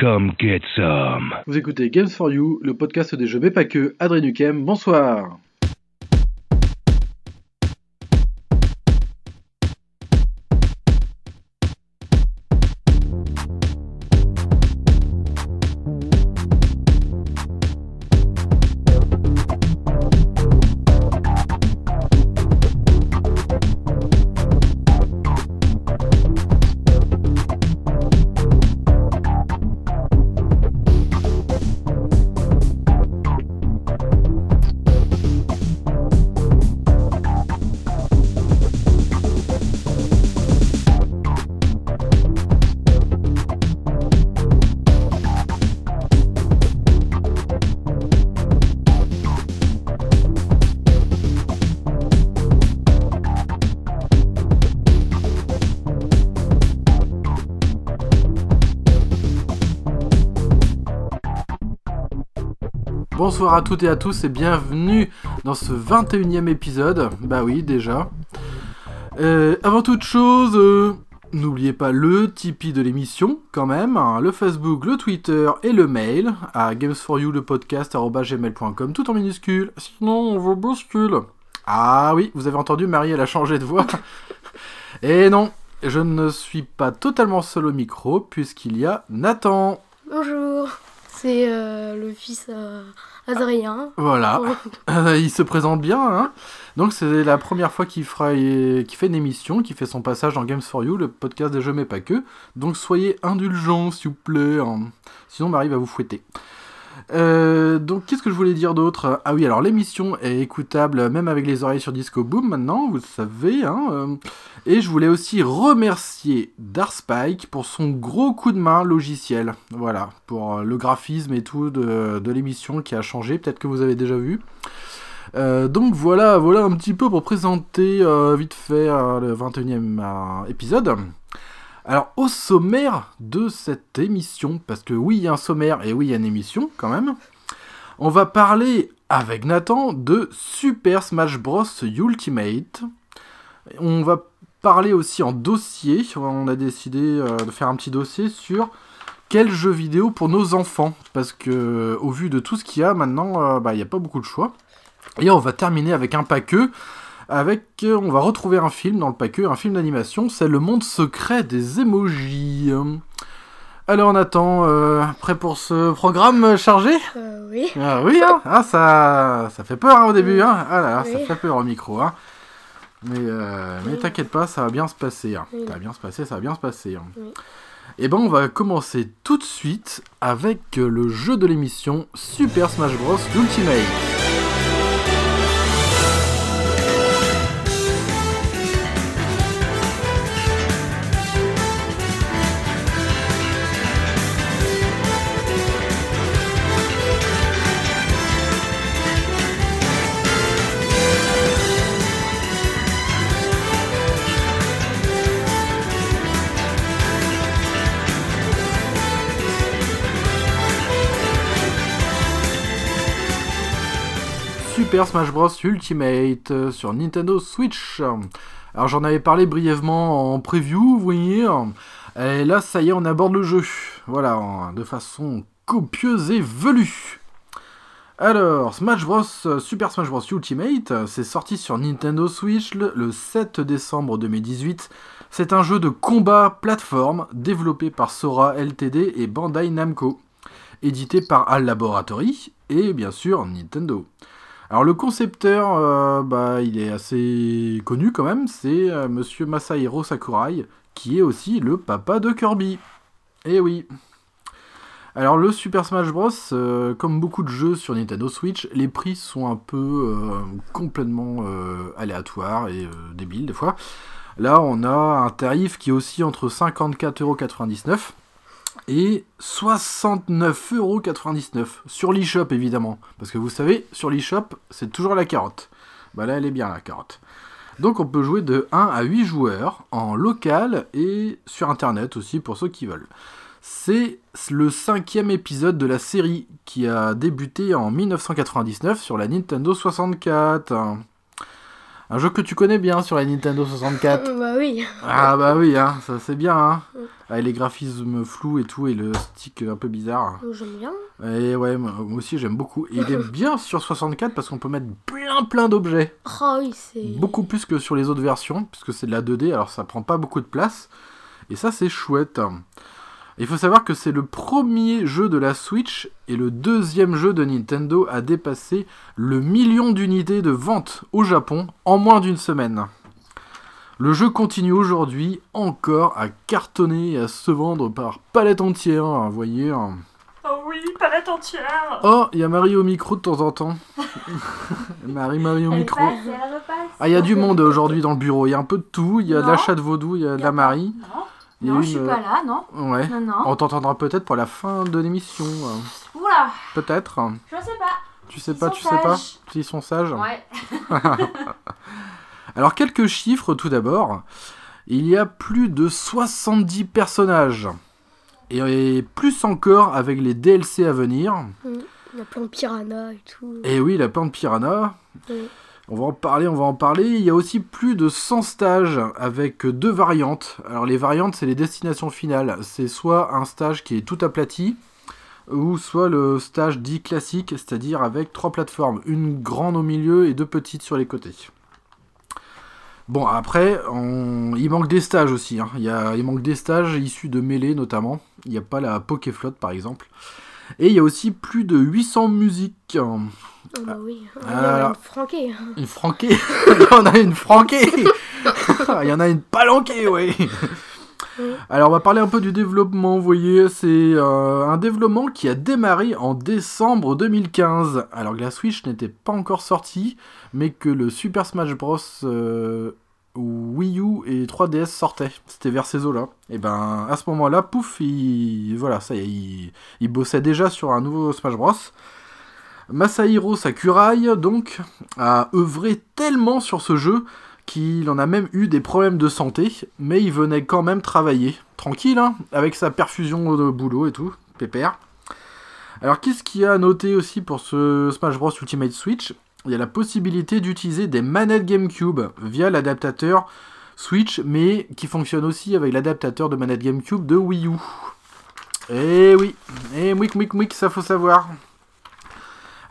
Come get some. Vous écoutez Games for You, le podcast des jeux mais pas que. Adrien Duquem, bonsoir. Bonsoir à toutes et à tous et bienvenue dans ce 21 e épisode. Bah oui, déjà. Euh, avant toute chose, euh, n'oubliez pas le Tipeee de l'émission, quand même, hein, le Facebook, le Twitter et le mail à games4you le podcast gmail.com, tout en minuscule. Sinon, on vous bouscule. Ah oui, vous avez entendu, Marie, elle a changé de voix. et non, je ne suis pas totalement seul au micro, puisqu'il y a Nathan. Bonjour, c'est euh, le fils Adrien. Voilà, il se présente bien. Hein Donc c'est la première fois qu'il fera, qu'il fait une émission, qu'il fait son passage dans Games for You, le podcast des jeux mais pas que. Donc soyez indulgents s'il vous plaît, hein. sinon Marie va vous fouetter. Euh, donc qu'est-ce que je voulais dire d'autre? Ah oui, alors l'émission est écoutable même avec les oreilles sur Disco Boom maintenant, vous le savez. Hein, euh. Et je voulais aussi remercier Darspike pour son gros coup de main logiciel. Voilà, pour le graphisme et tout de, l'émission qui a changé, peut-être que vous avez déjà vu. Euh, donc voilà, voilà un petit peu pour présenter euh, vite fait euh, le 21e euh, épisode. Alors au sommaire de cette émission, parce que oui il y a un sommaire et oui il y a une émission quand même, on va parler avec Nathan de Super Smash Bros Ultimate. On va parler aussi en dossier, on a décidé euh, de faire un petit dossier sur quel jeu vidéo pour nos enfants, parce que au vu de tout ce qu'il y a maintenant, euh, bah, il n'y a pas beaucoup de choix. Et on va terminer avec un paqueux, avec, euh, on va retrouver un film dans le paqueux, un film d'animation, c'est Le Monde Secret des Emojis. Alors Nathan, euh, prêt pour ce programme chargé? Euh, oui. ah oui, hein ah, ça, ça fait peur hein, au début, hein ah là là, ça fait peur au micro. Hein. Mais, euh, mais t'inquiète pas, ça va bien se passer. Hein. Oui. Ça va bien se passer, ça va bien se passer. Hein. Oui. Et ben on va commencer tout de suite avec le jeu de l'émission Super Smash Bros Ultimate. Super Smash Bros Ultimate euh, sur Nintendo Switch. Alors j'en avais parlé brièvement en preview, vous voyez. Et là, ça y est, on aborde le jeu. Voilà, en- de façon copieuse et velue. Alors, Smash Bros, Super Smash Bros Ultimate, c'est sorti sur Nintendo Switch le, le 7 décembre 2018. C'est un jeu de combat plateforme développé par Sora Ltd et Bandai Namco, édité par HAL Laboratory et bien sûr Nintendo. Alors le concepteur, euh, bah, il est assez connu quand même, c'est euh, Monsieur Masahiro Sakurai, qui est aussi le papa de Kirby. Eh oui. Alors le Super Smash Bros, euh, comme beaucoup de jeux sur Nintendo Switch, les prix sont un peu euh, complètement aléatoires et débiles des fois. Là on a un tarif qui est aussi entre 54,99€ et 69,99€ sur l'eShop évidemment. Parce que vous savez, sur l'eShop, c'est toujours la carotte. Bah là, elle est bien la carotte. Donc on peut jouer de 1 à 8 joueurs en local et sur internet aussi pour ceux qui veulent. C'est le cinquième épisode de la série qui a débuté en 1999 sur la Nintendo 64. Un jeu que tu connais bien sur la Nintendo 64. Bah oui. Ah bah oui, hein, ça c'est bien. Hein. Avec les graphismes flous et tout, et le stick un peu bizarre. Donc, J'aime bien. Et ouais, moi moi aussi j'aime beaucoup. Et il est bien sur 64 parce qu'on peut mettre plein plein d'objets. Oh oui, c'est. Beaucoup plus que sur les autres versions, puisque c'est de la 2D, alors ça prend pas beaucoup de place. Et ça c'est chouette. Il faut savoir que c'est le premier jeu de la Switch et le deuxième jeu de Nintendo à dépasser le million d'unités de vente au Japon en moins d'une semaine. Le jeu continue aujourd'hui encore à cartonner et à se vendre par palette entière, hein, vous voyez. hein. Oh oui, palette entière. Oh, il y a Marie au micro de temps en temps. Marie, Marie au Elle micro. passe et elle repasse. Ah, il y a du monde aujourd'hui dans le bureau. Il y a un peu de tout. Il y a de Non. la chatte vaudou, il y a de la Marie. Non, non une, je suis euh, pas là, non. Ouais. Non, non. On t'entendra peut-être pour la fin de l'émission. euh, Oula, Peut-être. je sais pas. Tu sais Ils pas, tu sais pas. S'ils sont sages. Ouais. Alors, quelques chiffres tout d'abord. Il y a plus de 70 personnages. Et plus encore avec les DLC à venir. Il y a plein de piranhas et tout. Et oui, la plante piranha. Oui. On va en parler, on va en parler. Il y a aussi plus de 100 stages avec deux variantes. Alors les variantes, c'est les destinations finales. C'est soit un stage qui est tout aplati, ou soit le stage dit classique, c'est-à-dire avec trois plateformes, une grande au milieu et deux petites sur les côtés. Bon, après, on- il manque des stages aussi. hein. Il, y a... il manque des stages issus de mêlée notamment. Il n'y a pas la Pokéflotte par exemple. Et il y a aussi plus de 800 musiques. Oh, bah oui. Il y Ah. a une franquée. Une franquée Il y en a une franquée Il y en a une palanquée, oui Oui. Alors, on va parler un peu du développement, vous voyez, c'est euh, un développement qui a démarré en décembre 2015, alors que la Switch n'était pas encore sortie, mais que le Super Smash Bros. euh, Wii U et 3DS sortaient. C'était vers ces eaux-là. Et ben, à ce moment-là, pouf, il... voilà, ça il bossait déjà sur un nouveau Smash Bros. Masahiro Sakurai, donc, a œuvré tellement sur ce jeu qu'il en a même eu des problèmes de santé, mais il venait quand même travailler, tranquille, hein, avec sa perfusion de boulot et tout, pépère. Alors qu'est-ce qu'il y a à noter aussi pour ce Smash Bros Ultimate Switch? Il y a la possibilité d'utiliser des manettes GameCube via l'adaptateur Switch, mais qui fonctionne aussi avec l'adaptateur de manette GameCube de Wii U. Eh oui, eh mouik mouik mouik, ça faut savoir.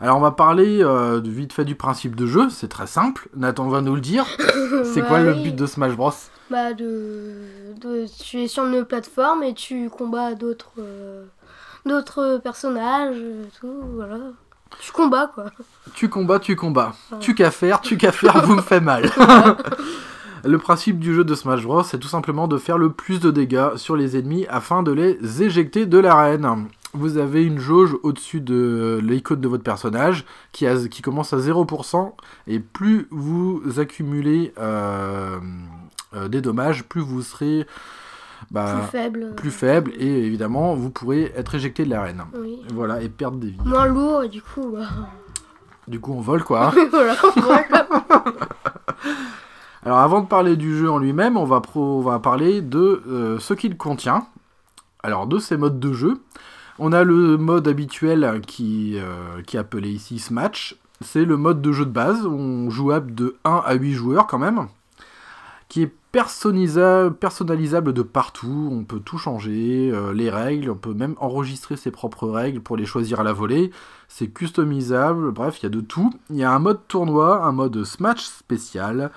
Alors on va parler euh, vite fait du principe de jeu, c'est très simple, Nathan va nous le dire. C'est quoi le but de Smash Bros? Bah de, de tu es sur une plateforme et tu combats d'autres euh, d'autres personnages euh, tout voilà. Tu combats quoi. Tu combats, tu combats. Ouais. Tu qu'à faire, tu qu'à faire, vous me faites mal. le principe du jeu de Smash Bros, c'est tout simplement de faire le plus de dégâts sur les ennemis afin de les éjecter de l'arène. Vous avez une jauge au-dessus de l'icône de votre personnage qui, a- qui commence à 0%, et plus vous accumulez euh, euh, des dommages, plus vous serez bah, plus faible. plus faible, et évidemment, vous pourrez être éjecté de l'arène. Oui. Voilà, et perdre des vies. Moins lourd et du coup bah, Du coup, on vole quoi. voilà. voilà. Alors avant de parler du jeu en lui-même, on va, pro- on va parler de euh, ce qu'il contient. Alors de ces modes de jeu, on a le mode habituel qui, euh, qui est appelé ici Smash. C'est le mode de jeu de base, on jouable de 1 à 8 joueurs quand même, qui est personnalisable de partout, on peut tout changer, euh, les règles, on peut même enregistrer ses propres règles pour les choisir à la volée, c'est customisable, bref, il y a de tout. Il y a un mode tournoi, un mode Smash spécial,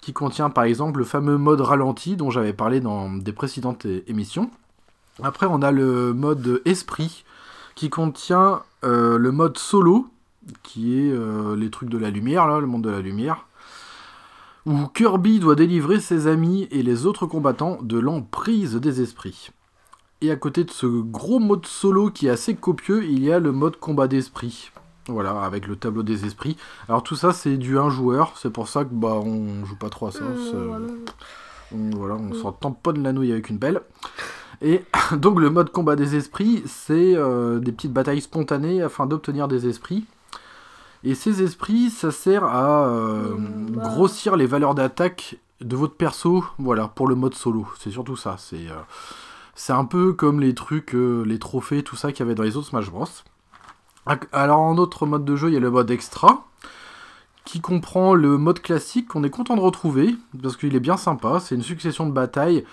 qui contient par exemple le fameux mode ralenti dont j'avais parlé dans des précédentes émissions. Après, on a le mode esprit qui contient euh, le mode solo, qui est euh, les trucs de la lumière, là, le monde de la lumière, où Kirby doit délivrer ses amis et les autres combattants de l'emprise des esprits. Et à côté de ce gros mode solo qui est assez copieux, il y a le mode combat d'esprit. Voilà, avec le tableau des esprits. Alors tout ça c'est du 1 joueur, c'est pour ça que bah on joue pas trop à ça. Mmh, c'est- voilà. on, voilà, on s'en tamponne la nouille avec une pelle. Et donc le mode combat des esprits, c'est euh, des petites batailles spontanées afin d'obtenir des esprits. Et ces esprits, ça sert à euh, bah. grossir les valeurs d'attaque de votre perso, voilà, pour le mode solo. C'est surtout ça. C'est euh, c'est un peu comme les trucs, les trophées, tout ça qu'il y avait dans les autres Smash Bros. Alors en autre mode de jeu, il y a le mode extra, qui comprend le mode classique qu'on est content de retrouver, parce qu'il est bien sympa. C'est une succession de batailles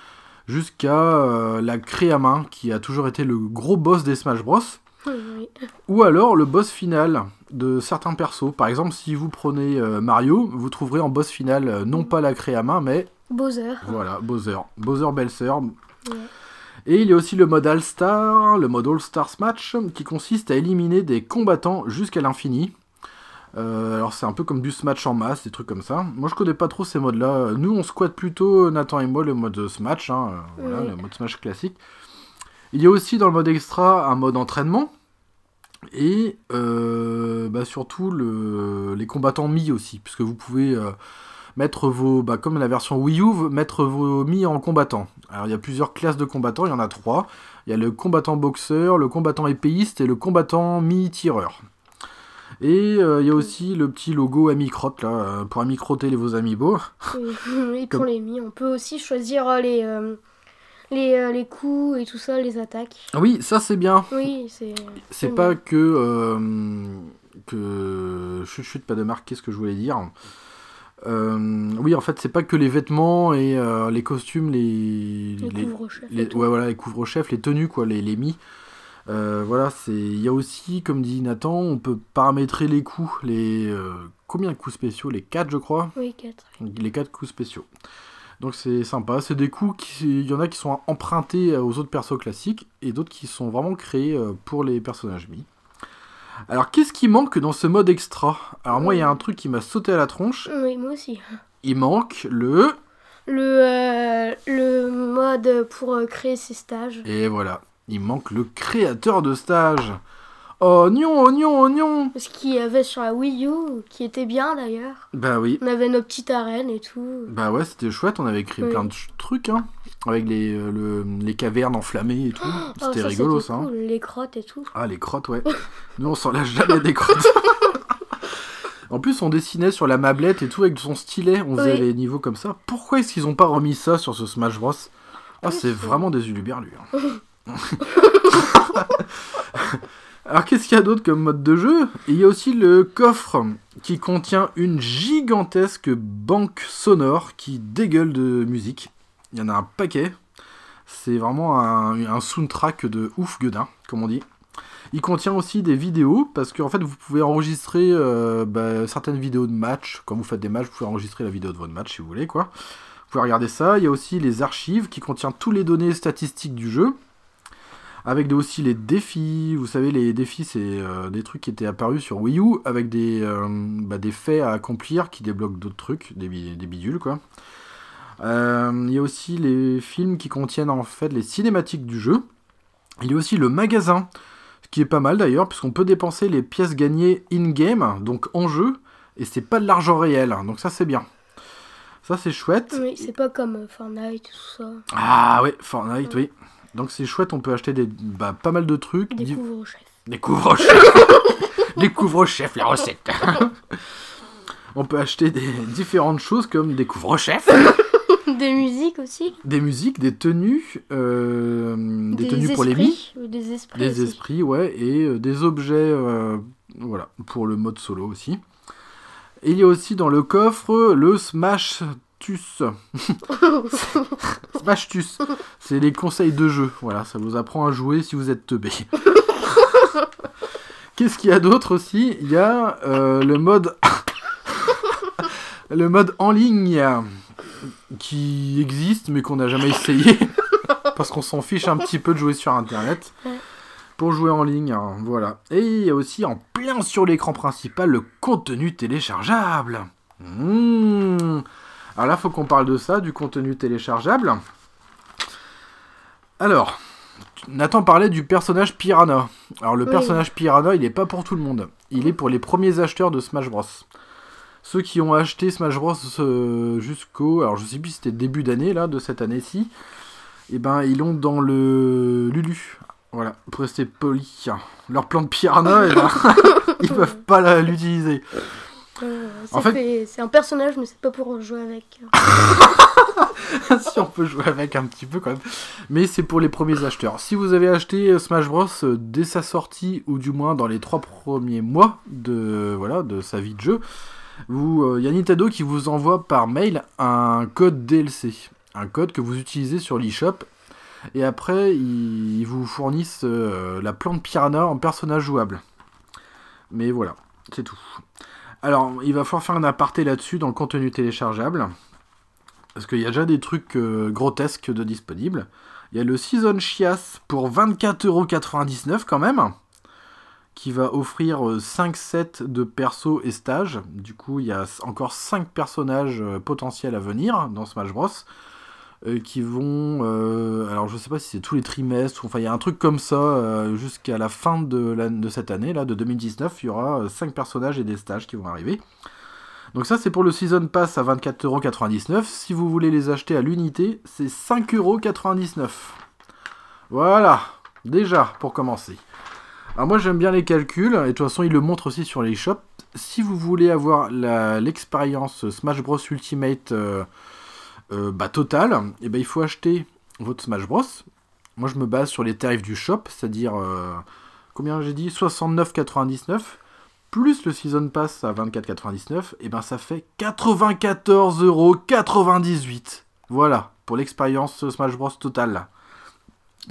jusqu'à euh, la craie à main, qui a toujours été le gros boss des Smash Bros. Oui. Ou alors le boss final de certains persos. Par exemple, si vous prenez euh, Mario, vous trouverez en boss final euh, non pas la craie à main, mais Bowser. voilà, Bowser. Bowser Belle-Sœur. Et il y a aussi le mode All-Star, le mode All-Stars Match, qui consiste à éliminer des combattants jusqu'à l'infini. Euh, alors c'est un peu comme du smash en masse, des trucs comme ça. Moi je connais pas trop ces modes-là. Nous on squatte plutôt, Nathan et moi, le mode smash, hein, euh, voilà, le mode smash classique. Il y a aussi dans le mode extra un mode entraînement. Et euh, bah, surtout le, les combattants Mi aussi, puisque vous pouvez euh, mettre vos, bah, comme la version Wii U, mettre vos Mi en combattant. Alors il y a plusieurs classes de combattants, il y en a trois. Il y a le combattant boxeur, le combattant épéiste et le combattant mi-tireur. Et euh, il y a aussi le petit logo Amicrotte là, euh, pour amicroter les- vos amiibo. Et Comme- pour les mi, on peut aussi choisir euh, les, euh, les, euh, les coups et tout ça, les attaques. Oui, ça c'est bien. Oui, c'est. C'est bien. pas que. euh, que. Chut, chut, pas de marque, qu'est-ce que je voulais dire Euh, Oui, en fait, c'est pas que les vêtements et euh, les costumes, les. Les, les- couvre-chefs. les- et ouais, voilà, les couvre-chefs, les tenues, quoi, les, les mi. Euh, voilà, c'est. Il y a aussi, comme dit Nathan, on peut paramétrer les coups. Les. euh, combien de coups spéciaux? Les 4, je crois? Oui, 4. les quatre coups spéciaux. Donc c'est sympa, c'est des coups qui, il y en a qui sont empruntés aux autres persos classiques et d'autres qui sont vraiment créés euh, pour les personnages Mi. Alors qu'est-ce qui manque dans ce mode extra? Alors moi il y a un truc qui m'a sauté à la tronche, Oui, moi aussi. il manque le Le, euh, le mode pour créer ses stages. et voilà, il manque le créateur de stage. Oignon, oignon, oignon. Ce qu'il y avait sur la Wii U, qui était bien d'ailleurs. Bah oui. On avait nos petites arènes et tout. Bah ouais, c'était chouette, on avait créé Oui. plein de trucs, hein, avec les, euh, le- les cavernes enflammées et tout. Oh, C'était rigolo ça. hein. Les crottes et tout. Ah, les crottes, ouais. Nous, on s'en lâche jamais des crottes. en plus, on dessinait sur la mablette et tout avec son stylet. On faisait Oui. les niveaux comme ça. Pourquoi est-ce qu'ils ont pas remis ça sur ce Smash Bros? Ah, Oui, c'est- vraiment des uluberlus. hein. Alors, qu'est-ce qu'il y a d'autre comme mode de jeu? Il y a aussi le coffre qui contient une gigantesque banque sonore qui dégueule de musique. Il y en a un paquet. C'est vraiment un, un soundtrack de ouf gueudin, comme on dit. Il contient aussi des vidéos, parce qu'en fait, vous pouvez enregistrer euh, bah, certaines vidéos de match. Quand vous faites des matchs, vous pouvez enregistrer la vidéo de votre match si vous voulez, quoi. Vous pouvez regarder ça. Il y a aussi les archives qui contiennent toutes les données statistiques du jeu. Avec des- aussi les défis. Vous savez, les défis, c'est euh, des trucs qui étaient apparus sur Wii U, avec des, euh, bah, des faits à accomplir qui débloquent d'autres trucs, des, bi- des bidules, quoi. Euh, il y a aussi les films qui contiennent en fait les cinématiques du jeu. Il y a aussi le magasin, ce qui est pas mal d'ailleurs, puisqu'on peut dépenser les pièces gagnées in-game, donc en jeu, et c'est pas de l'argent réel, donc ça c'est bien. Ça c'est chouette. Oui, c'est pas comme Fortnite, tout ça. Ah ouais, Fortnite, oui. Donc c'est chouette, on peut acheter des, bah, pas mal de trucs. Des couvre-chefs. des couvre-chefs. des couvre-chefs, la recette. on peut acheter des différentes choses comme des couvre-chefs. Des musiques aussi. des musiques, des tenues, euh, des, Des tenues pour les mi, esprits, Des esprits. des aussi. esprits, ouais, et euh, des objets, euh, voilà, pour le mode solo aussi. Et il y a aussi dans le coffre le Smash Tus. Smash Tus, c'est les conseils de jeu, voilà, ça vous apprend à jouer si vous êtes teubé. Qu'est-ce qu'il y a d'autre aussi? Il y a euh, le mode le mode en ligne qui existe mais qu'on n'a jamais essayé. Parce qu'on s'en fiche un petit peu de jouer sur internet. Pour jouer en ligne hein, voilà. Et il y a aussi en plein sur l'écran principal le contenu téléchargeable. Mmh. Alors là faut qu'on parle de ça du contenu téléchargeable alors Nathan parlait du personnage Piranha. Alors le Oui. personnage Piranha, il est pas pour tout le monde. Il est pour les premiers acheteurs de Smash Bros. Ceux qui ont acheté Smash Bros euh, jusqu'au, alors je sais plus si c'était début d'année là, de cette année-ci, et ben ils l'ont dans le Lulu. Voilà, pour rester poli. Leur plan de Piranha, eh ben, ils peuvent pas l'utiliser. Euh, En c'est fait- fait- c'est un personnage, mais c'est pas pour jouer avec. si on peut jouer avec un petit peu quand même. Mais c'est pour les premiers acheteurs. Si vous avez acheté euh, Smash Bros euh, dès sa sortie, ou du moins dans les trois premiers mois de, voilà, de sa vie de jeu, il y a Nintendo qui vous envoie par mail un code DLC, un code que vous utilisez sur l'eShop. Et après, ils, ils vous fournissent euh, la plante piranha en personnage jouable. Mais voilà, c'est tout. Alors, il va falloir faire un aparté là-dessus dans le contenu téléchargeable. Parce qu'il y a déjà des trucs euh, grotesques de disponibles. Il y a le Season Chias pour 24,99€ quand même. Qui va offrir euh, 5 sets de persos et stages. Du coup, il y a encore 5 personnages euh, potentiels à venir dans Smash Bros. Euh, qui vont. euh, alors, je sais pas si c'est tous les trimestres. Enfin, il y a un truc comme ça. euh, Jusqu'à la fin de, cette année, là, de 2019, il y aura 5 personnages et des stages qui vont arriver. Donc ça c'est pour le Season Pass à 24,99€. Si vous voulez les acheter à l'unité, c'est 5,99€. Voilà, déjà pour commencer. Alors moi j'aime bien les calculs, et de toute façon ils le montrent aussi sur les shops. Si vous voulez avoir l'expérience Smash Bros Ultimate euh, bah, totale, et ben il faut acheter votre Smash Bros. Moi je me base sur les tarifs du shop, c'est-à-dire euh, combien j'ai dit? 69,99 plus le Season Pass à 24,99, et ben ça fait 94,98€. Voilà, pour l'expérience Smash Bros totale.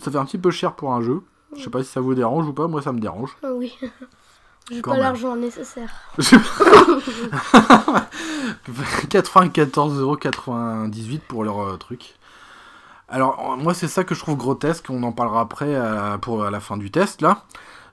Ça fait un petit peu cher pour un jeu. Je sais pas si ça vous dérange ou pas, moi ça me dérange. Ah oui. J'ai pas l'argent nécessaire. 94,98€ pour leur euh, truc. Alors, euh, moi, c'est ça que je trouve grotesque. On en parlera après à, pour, à la fin du test, là.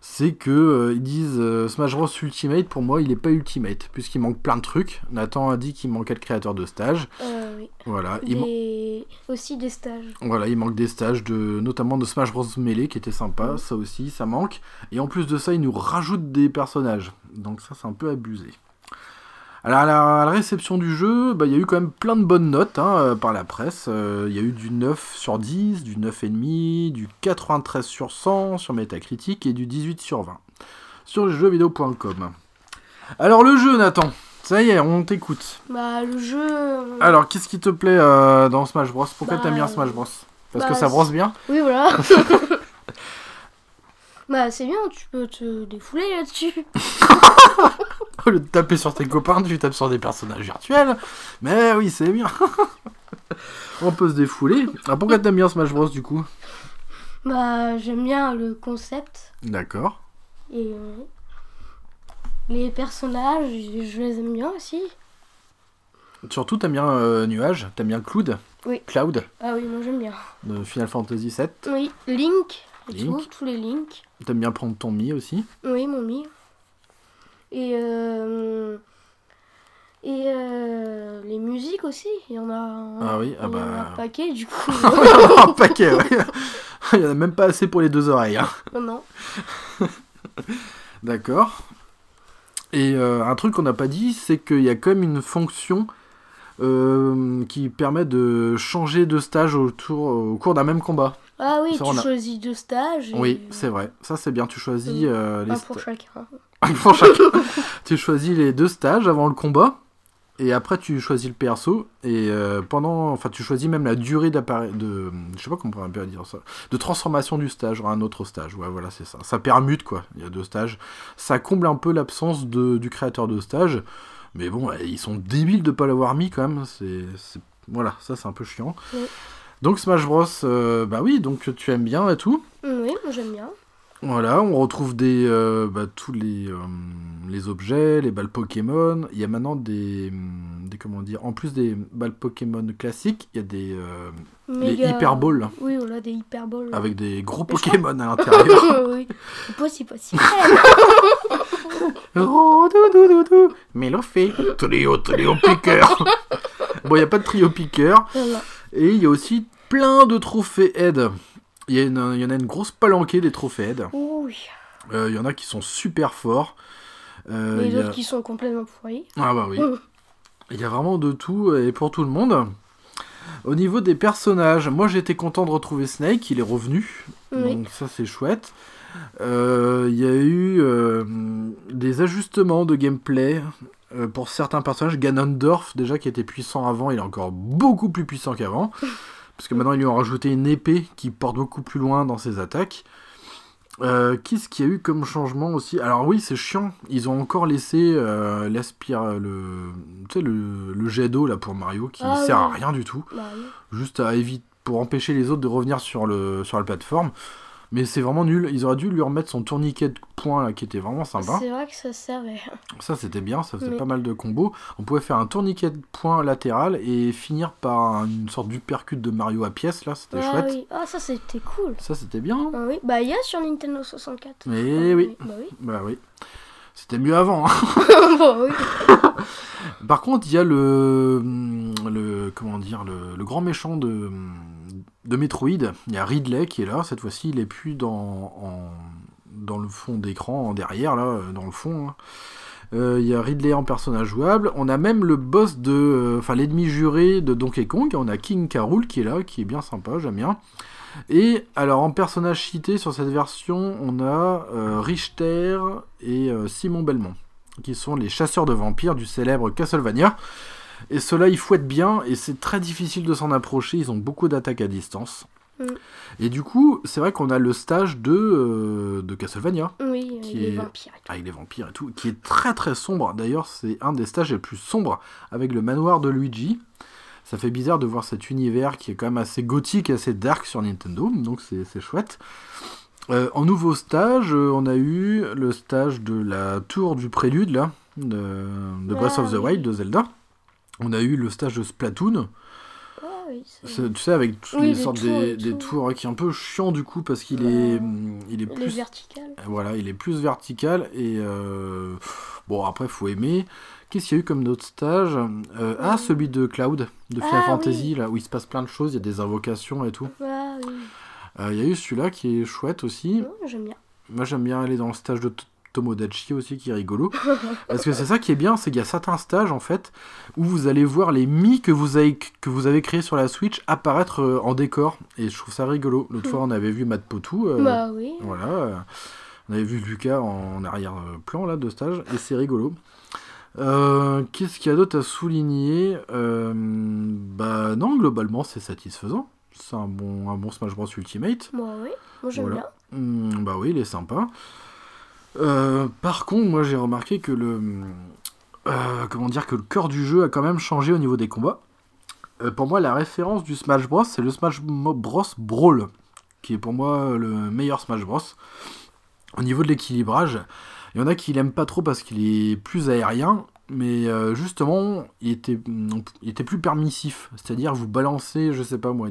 C'est que euh, ils disent euh, Smash Bros Ultimate, pour moi, il est pas Ultimate, puisqu'il manque plein de trucs. Nathan a dit qu'il manquait le créateur de stage. Euh, oui. Voilà, il. Aussi des stages. voilà, il manque des stages, de, notamment de Smash Bros Melee, qui était sympa. Ça aussi, ça manque. Et en plus de ça, ils nous rajoutent des personnages. Donc ça, c'est un peu abusé. Alors à la, à la réception du jeu, bah, il y a eu quand même plein de bonnes notes hein, euh, par la presse. Euh, Il y a eu du 9 sur 10, du 9,5, du 93 sur 100 sur Metacritic et du 18 sur 20 sur jeuxvideo.com. Alors le jeu Nathan, ça y est, on t'écoute. Bah, le jeu. euh, Alors qu'est-ce qui te plaît euh, dans Smash Bros? Pourquoi Bah, t'aimes bien Smash Bros? Parce bah, que ça brosse bien? Oui, voilà. bah, c'est bien, tu peux te défouler là-dessus. Au lieu de taper sur tes copains, tu tapes sur des personnages virtuels. Mais oui, c'est bien. On peut se défouler. Ah, pourquoi t'aimes bien Smash Bros du coup? Bah, j'aime bien le concept D'accord. et euh, les personnages, je les aime bien aussi. Surtout, t'aimes bien euh, Nuage, t'aimes bien Cloud. Oui. Cloud Ah oui, moi j'aime bien. de Final Fantasy VII. Oui, Link, et Link. tout, tous les Link. T'aimes bien prendre ton Mi aussi? Oui, mon mi. Et euh, et euh, les musiques aussi, il y en a un, Ah oui, ah bah. un paquet du coup. un paquet, ouais. Il y en a même pas assez pour les deux oreilles. hein. non. D'accord. Et euh, un truc qu'on n'a pas dit, c'est qu'il y a quand même une fonction euh, qui permet de changer de stage autour, au cours d'un même combat. Ah oui, Ça, tu a- choisis deux stages. et Oui, c'est vrai. Ça, c'est bien. Tu choisis euh, les Un pour chacun. Pour tu choisis les deux stages avant le combat. Et après, tu choisis le perso. Et euh, pendant. Enfin, tu choisis même la durée d'appareil. De... Je sais pas comment on peut dire ça. De transformation du stage à un autre stage. Ouais, voilà, c'est ça. Ça permute, quoi. Il y a deux stages. Ça comble un peu l'absence de... du créateur de stage. Mais bon, ouais, ils sont débiles de pas l'avoir mis quand même. C'est. c'est- Voilà, ça, c'est un peu chiant. Oui. Donc, Smash Bros. euh, bah oui, donc tu aimes bien et tout. Oui, moi j'aime bien. Voilà, on retrouve des, euh, bah, tous les, euh, les objets, les balles Pokémon. Il y a maintenant des, hum, des comment dire, en plus des balles Pokémon classiques, il y a des euh, les Méga- Hyper Balls Oui, voilà, des hyper balls. avec des gros Mais Pokémon à l'intérieur. oui. Oh, dou, dou. Mélofée. Trio, trio piqueur. bon, il n'y a pas de trio piqueur. Voilà. Et il y a aussi plein de trophées aide. Il y, en a une grosse palanquée des trophées oui. Euh, Il y en a qui sont super forts. Euh, il y a- qui sont complètement pourris. Ah bah oui. Il y a vraiment de tout et pour tout le monde. Au niveau des personnages, moi j'étais content de retrouver Snake, il est revenu. Oui. Donc ça c'est chouette. Euh, Il y a eu euh, des ajustements de gameplay euh, pour certains personnages. Ganondorf, déjà qui était puissant avant, il est encore beaucoup plus puissant qu'avant. Parce que maintenant ils lui ont rajouté une épée qui porte beaucoup plus loin dans ses attaques. Euh, Qu'est-ce qu'il y a eu comme changement aussi? Alors oui, c'est chiant. Ils ont encore laissé euh, l'aspire, le, tu sais, le, le jet d'eau là pour Mario qui Ah sert à rien du tout, Bah oui. juste à éviter pour empêcher les autres de revenir sur le sur la plateforme. Mais c'est vraiment nul. Ils auraient dû lui remettre son tourniquet de poing là qui était vraiment sympa. C'est vrai que ça servait. Ça c'était bien, ça faisait pas mal de combos. On pouvait faire un tourniquet de poing latéral et finir par une sorte d'uppercut de Mario à pièce là, c'était Ah chouette. oui. Ah, ça c'était cool. Ça c'était bien. Ah oui. Bah, il y a sur Nintendo 64. Mais oui. Bah oui. Bah oui. C'était mieux avant. hein. Par contre, il y a le, le comment dire le, le grand méchant de, de Metroid. Il y a Ridley qui est là. Cette fois-ci, il est plus dans le fond d'écran, en derrière là, euh, dans le fond. hein. Euh, Il y a Ridley en personnage jouable. On a même le boss de, euh, enfin l'ennemi juré de Donkey Kong. On a King Carol qui est là, qui est bien sympa, j'aime bien. Et alors en personnage cité sur cette version, on a Richter et Simon Belmont qui sont les chasseurs de vampires du célèbre Castlevania. Et ceux-là, ils fouettent bien, et c'est très difficile de s'en approcher, ils ont beaucoup d'attaques à distance. Mm. Et du coup, c'est vrai qu'on a le stage de, euh, de Castlevania, Oui, Qui les est- vampires et tout. avec les vampires et tout, qui est très très sombre. D'ailleurs, c'est un des stages les plus sombres, avec le manoir de Luigi. Ça fait bizarre de voir cet univers qui est quand même assez gothique, assez dark sur Nintendo, donc c'est chouette. Euh, en nouveau stage, euh, on a eu le stage de la tour du prélude, là, de, de Breath Ah, of the oui. Wild, de Zelda. On a eu le stage de Splatoon, Ah oui, tu sais, avec toutes Oui, les sortes tours des, tours, qui est un peu chiant du coup, parce qu'il Ouais. est, il est plus verticales. voilà, il est plus vertical et euh, bon après faut aimer. Qu'est-ce qu'il y a eu comme d'autres stages Euh, Ah Euh. celui de Cloud, de Final Ah, Fantasy là où il se passe plein de choses, il y a des invocations et tout. Ah oui. Euh, Il y a eu celui-là qui est chouette aussi. Non, j'aime bien. Moi j'aime bien aller dans le stage de Tomodachi aussi qui est rigolo. Parce que c'est ça qui est bien, c'est qu'il y a certains stages en fait où vous allez voir les mi que vous avez que vous avez créés sur la Switch apparaître euh, en décor et je trouve ça rigolo. L'autre fois on avait vu Matt Potou. euh, Bah oui. voilà. On avait vu Lucas en arrière-plan là de stage et c'est rigolo. Euh, Qu'est-ce qu'il y a d'autre à souligner? Bah non, globalement c'est satisfaisant. C'est un bon, un bon Smash Bros Ultimate. Bah oui. Moi j'aime Voilà. Hmm, bah oui, il est sympa. Euh, par contre, moi j'ai remarqué que le euh, comment dire que le cœur du jeu a quand même changé au niveau des combats. Euh, pour moi, la référence du Smash Bros, c'est le Smash Bros Brawl, qui est pour moi le meilleur Smash Bros. Au niveau de l'équilibrage, il y en a qui l'aiment pas trop parce qu'il est plus aérien, mais justement, il était, plus permissif. C'est-à-dire, vous balancez, je sais pas moi,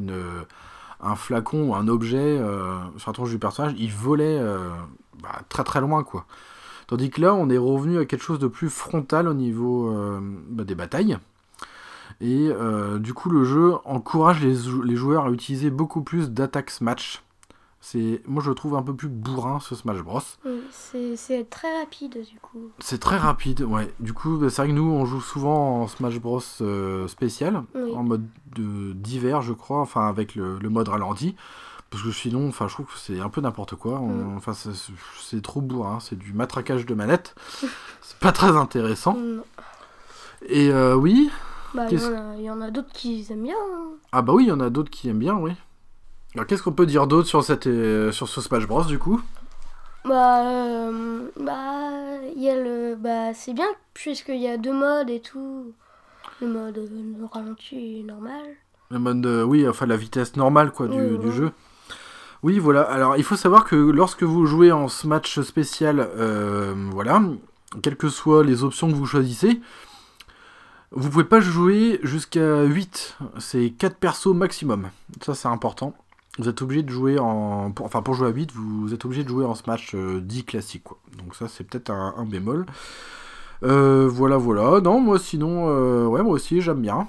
un flacon ou un objet sur la tronche du personnage, il volait bah, très très loin, quoi. Tandis que là, on est revenu à quelque chose de plus frontal au niveau euh, bah, des batailles. Et euh, du coup, le jeu encourage les, jou- les joueurs à utiliser beaucoup plus d'attaques smash. C'est, moi, je le trouve un peu plus bourrin ce Smash Bros. C'est très rapide du coup. C'est très rapide, ouais. Du coup, bah, c'est vrai que nous, on joue souvent en Smash Bros euh, spécial, Oui. en mode de d'hiver, je crois, enfin avec le, le mode ralenti. Parce que sinon, enfin, je trouve que c'est un peu n'importe quoi. On- Mm. Enfin, c'est- trop bourrin, c'est du matraquage de manette. c'est pas très intéressant. Non. Et euh, oui, Bah il y en a, il y en a d'autres qui aiment bien. hein. ah bah oui, il y en a d'autres qui aiment bien, oui. Alors, qu'est-ce qu'on peut dire d'autre sur, cette, euh, sur ce Smash Bros, du coup? Bah, euh, bah, il y a le, bah, c'est bien puisqu'il y a deux modes et tout. Le mode ralenti normal. Le mode, oui, enfin la vitesse normale quoi du, Oui, du oui. jeu. Oui, voilà. Alors, il faut savoir que lorsque vous jouez en ce match spécial, euh, voilà, quelles que soient les options que vous choisissez, vous pouvez pas jouer jusqu'à 8. C'est 4 persos maximum. Ça, c'est important. Vous êtes obligé de jouer en. enfin, pour jouer à 8, vous êtes obligé de jouer en match euh, 10 classique, quoi. Donc, ça, c'est peut-être un, bémol. Euh, voilà, voilà. Non, moi, sinon, euh, ouais, moi aussi, j'aime bien.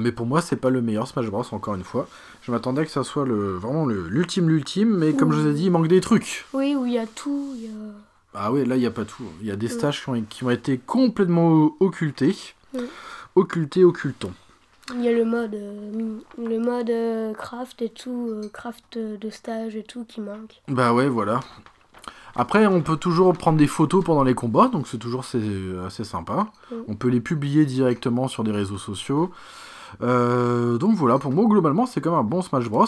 Mais pour moi, c'est pas le meilleur Smash Bros. Encore une fois, je m'attendais que ça soit le vraiment le- l'ultime, l'ultime, mais comme je vous ai dit, il manque des trucs. Oui, où il y a tout. il y a- Ah oui, là, il n'y a pas tout. Il y a des Mm. stages qui ont, qui ont été complètement occultés. Mm. Occultés, occultons. Il y a le mode, euh, le mode euh, craft et tout, euh, craft de stage et tout qui manque. Bah ouais, voilà. Après, on peut toujours prendre des photos pendant les combats, donc c'est toujours c'est assez sympa. Mm. On peut les publier directement sur des réseaux sociaux. Euh, donc voilà, pour moi, globalement, c'est comme un bon Smash Bros.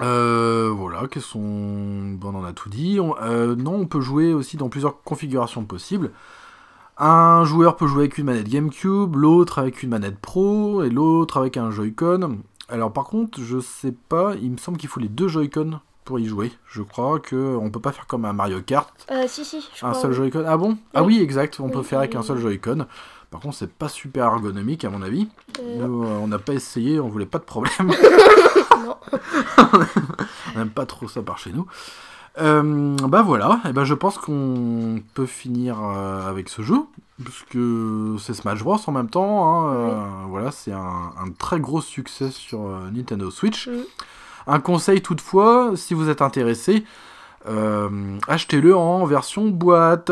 Euh, voilà, qu'est-ce qu'on... Bon, on en a tout dit. On- euh, non, on peut jouer aussi dans plusieurs configurations possibles. Un joueur peut jouer avec une manette GameCube, l'autre avec une manette Pro, et l'autre avec un Joy-Con. Alors par contre, je sais pas, il me semble qu'il faut les deux Joy-Con pour y jouer. Je crois que on peut pas faire comme un Mario Kart, Euh, si, si, je un crois, seul oui. Joy-Con. Ah bon? Ah Oui. exact, on Oui, peut faire avec un seul Joy-Con. Par contre, c'est pas super ergonomique à mon avis. Euh, Nous, euh, on n'a pas essayé, on voulait pas de problème. non. On n'aime pas trop ça par chez nous. Euh, bah voilà, et ben je pense qu'on peut finir euh, avec ce jeu, puisque c'est Smash Bros en même temps. hein, voilà, c'est un, un très gros succès sur Nintendo Switch. Un conseil toutefois, si vous êtes intéressé, achetez-le en version boîte,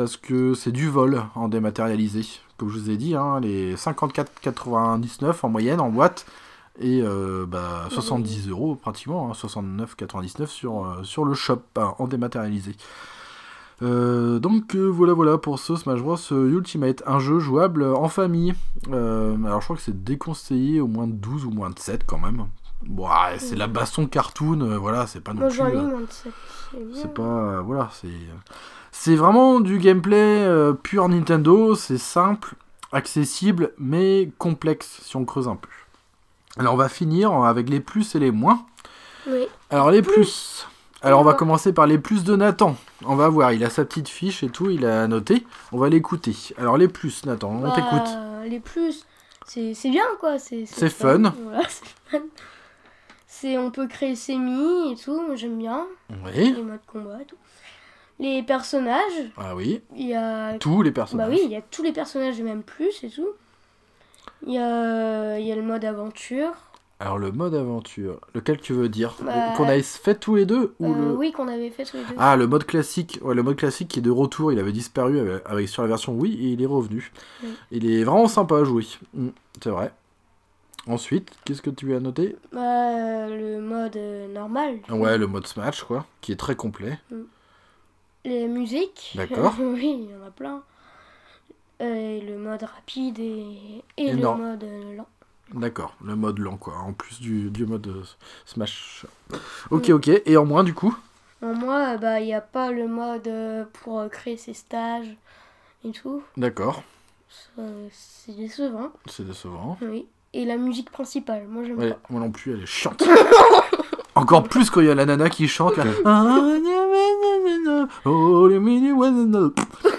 parce que c'est du vol en dématérialisé. Comme je vous ai dit, hein, les 54,99 en moyenne en boîte et euh, bah, 70 euros pratiquement, hein, 69,99 sur, euh, sur le shop hein, en dématérialisé. Euh, donc euh, voilà voilà pour ce Smash Bros Ultimate, un jeu jouable en famille. Alors je crois que c'est déconseillé au moins de 12 ou moins de 7 quand même. Bon, c'est la baston cartoon, voilà, c'est pas non Moi, plus. j'en ai moins de 7. C'est pas. voilà, c'est. C'est vraiment du gameplay euh, pur Nintendo, c'est simple, accessible, mais complexe si on creuse un peu. Alors on va finir avec les plus et les moins. Oui. Alors les plus. Alors on va commencer par les plus de Nathan. On va voir, il a sa petite fiche et tout, il a noté. On va l'écouter. Alors les plus, Nathan, on Bah, t'écoute. Les plus, c'est bien quoi. C'est fun. Voilà, c'est fun. C'est, on peut créer ses mi et tout, j'aime bien. Oui. Les modes combat et tout. Les personnages, Ah oui. il y a. Tous les Bah personnages. oui, il y a tous les personnages et même plus et tout. Il y a, il y a le mode aventure. Alors le mode aventure, lequel tu veux dire Bah, Qu'on a fait tous les deux ou Euh, le... Oui, qu'on avait fait tous les deux. Ah, le mode classique, ouais, le mode classique qui est de retour, il avait disparu avec, avec- sur la version Wii et il est revenu. Oui. Il est vraiment sympa à jouer, Mm, c'est vrai. Ensuite, qu'est-ce que tu as noté Bah, le mode euh, normal. Ouais, le mode Smash, quoi, qui est très complet. Les musiques. D'accord. oui, il y en a plein. Euh, le mode rapide et, et Et le non. mode euh, lent. D'accord, le mode lent, quoi, en plus du, du mode euh, Smash. Ok, ok, et en moins, du coup? En moi, bah, il n'y a pas le mode euh, pour créer ses stages et tout. D'accord, C'est décevant. c'est décevant. Oui. Et la musique principale, moi j'aime Ouais, pas. moi non plus, elle est chiante. Encore plus quand il y a la nana qui chante là. Oh,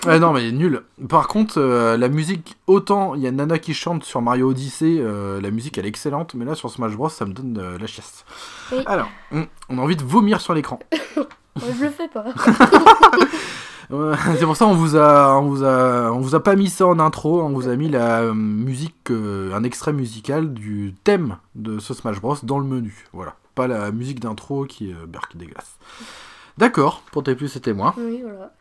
Ouais, non, mais nul. Par contre, euh, la musique, autant il y a Nana qui chante sur Mario Odyssey, euh, la musique elle est excellente, mais là sur Smash Bros, ça me donne euh, la chiasse. Oui. Alors, on a envie de vomir sur l'écran. Je le fais pas. C'est pour ça on vous a, on vous a, on vous a pas mis ça en intro, on vous a mis la musique, euh, un extrait musical du thème de ce Smash Bros dans le menu. Voilà, pas la musique d'intro qui est euh, des glaces. D'accord, pour tes plus c'était moi. oui, voilà.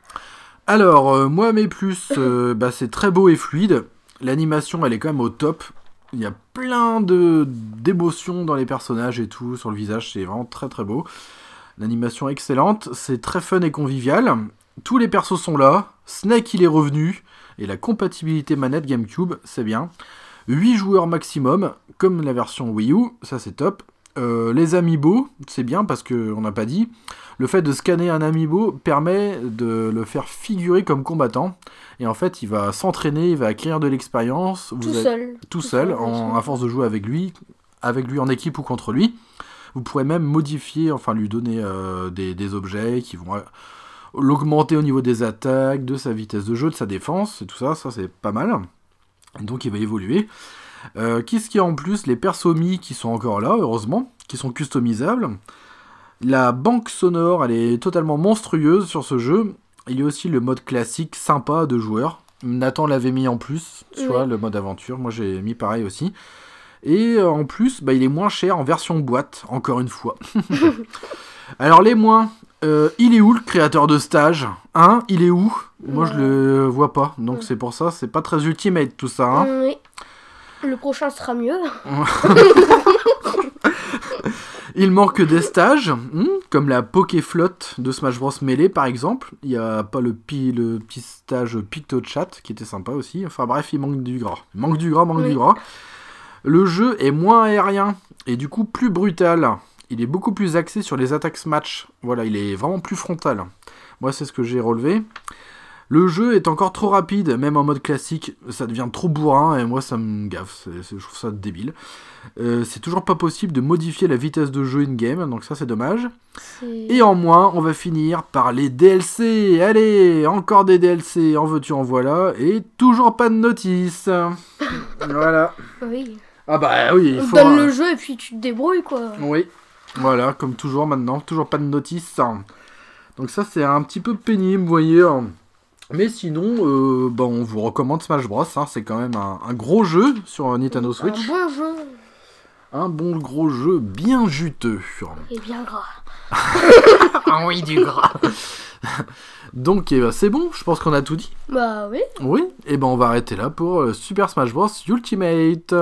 Alors, euh, moi, mes plus, euh, bah, c'est très beau et fluide. L'animation, elle est quand même au top. Il y a plein de d'émotions dans les personnages et tout, sur le visage, c'est vraiment très très beau. L'animation excellente, c'est très fun et convivial. Tous les persos sont là, Snake il est revenu, et la compatibilité manette GameCube, c'est bien. 8 joueurs maximum, comme la version Wii U, ça c'est top. Euh, les amiibo, c'est bien parce que on n'a pas dit. Le fait de scanner un amiibo permet de le faire figurer comme combattant. Et en fait, il va s'entraîner, il va acquérir de l'expérience. Tout seul. Tout seul, en, à force de jouer avec lui, avec lui en équipe ou contre lui. Vous pourrez même modifier, enfin lui donner euh, des, des objets qui vont euh, l'augmenter au niveau des attaques, de sa vitesse de jeu, de sa défense, et tout ça, ça c'est pas mal. Et donc il va évoluer. Euh, Qu'est-ce qu'il y a en plus Les persos Mi qui sont encore là, heureusement, qui sont customisables. La banque sonore, elle est totalement monstrueuse sur ce jeu. Il y a aussi le mode classique sympa de joueur. Nathan l'avait mis en plus, tu Oui. vois, le mode aventure. Moi j'ai mis pareil aussi. Et euh, en plus, bah, il est moins cher en version boîte, encore une fois. Alors les moins, euh, il est où le créateur de stage? Hein? Il est où? Moi je le vois pas, donc Ouais. c'est pour ça, c'est pas très ultimate tout ça. Hein Oui. Le prochain sera mieux. Il manque des stages, hmm, comme la Pokéflotte de Smash Bros Melee par exemple. Il y a pas le, pi- le petit stage PictoChat qui était sympa aussi. Enfin bref, il manque du gras. Manque du gras, manque Oui. du gras. Le jeu est moins aérien et du coup plus brutal. il est beaucoup plus axé sur les attaques smash. Voilà, il est vraiment plus frontal. Moi, c'est ce que j'ai relevé. Le jeu est encore trop rapide, même en mode classique, ça devient trop bourrin et moi ça me gaffe, je trouve ça débile. Euh, c'est toujours pas possible de modifier la vitesse de jeu in-game, donc ça c'est dommage. Et en moins, on va finir par les DLC. Allez, encore des DLC, en veux-tu, en voilà, et toujours pas de notice. voilà. Oui. Ah bah oui, il faut... donne le jeu et puis tu te débrouilles quoi. Oui, voilà, comme toujours maintenant, toujours pas de notice. Donc ça c'est un petit peu pénible, vous voyez. hein. Mais sinon, euh, bah, on vous recommande Smash Bros. hein, c'est quand même un, un gros jeu sur Nintendo Switch. Un bon jeu Un bon gros jeu bien juteux. et bien gras. Ah oui, du gras. Donc eh ben, c'est bon, je pense qu'on a tout dit. Bah oui. Oui, et ben on va arrêter là pour euh, Super Smash Bros Ultimate.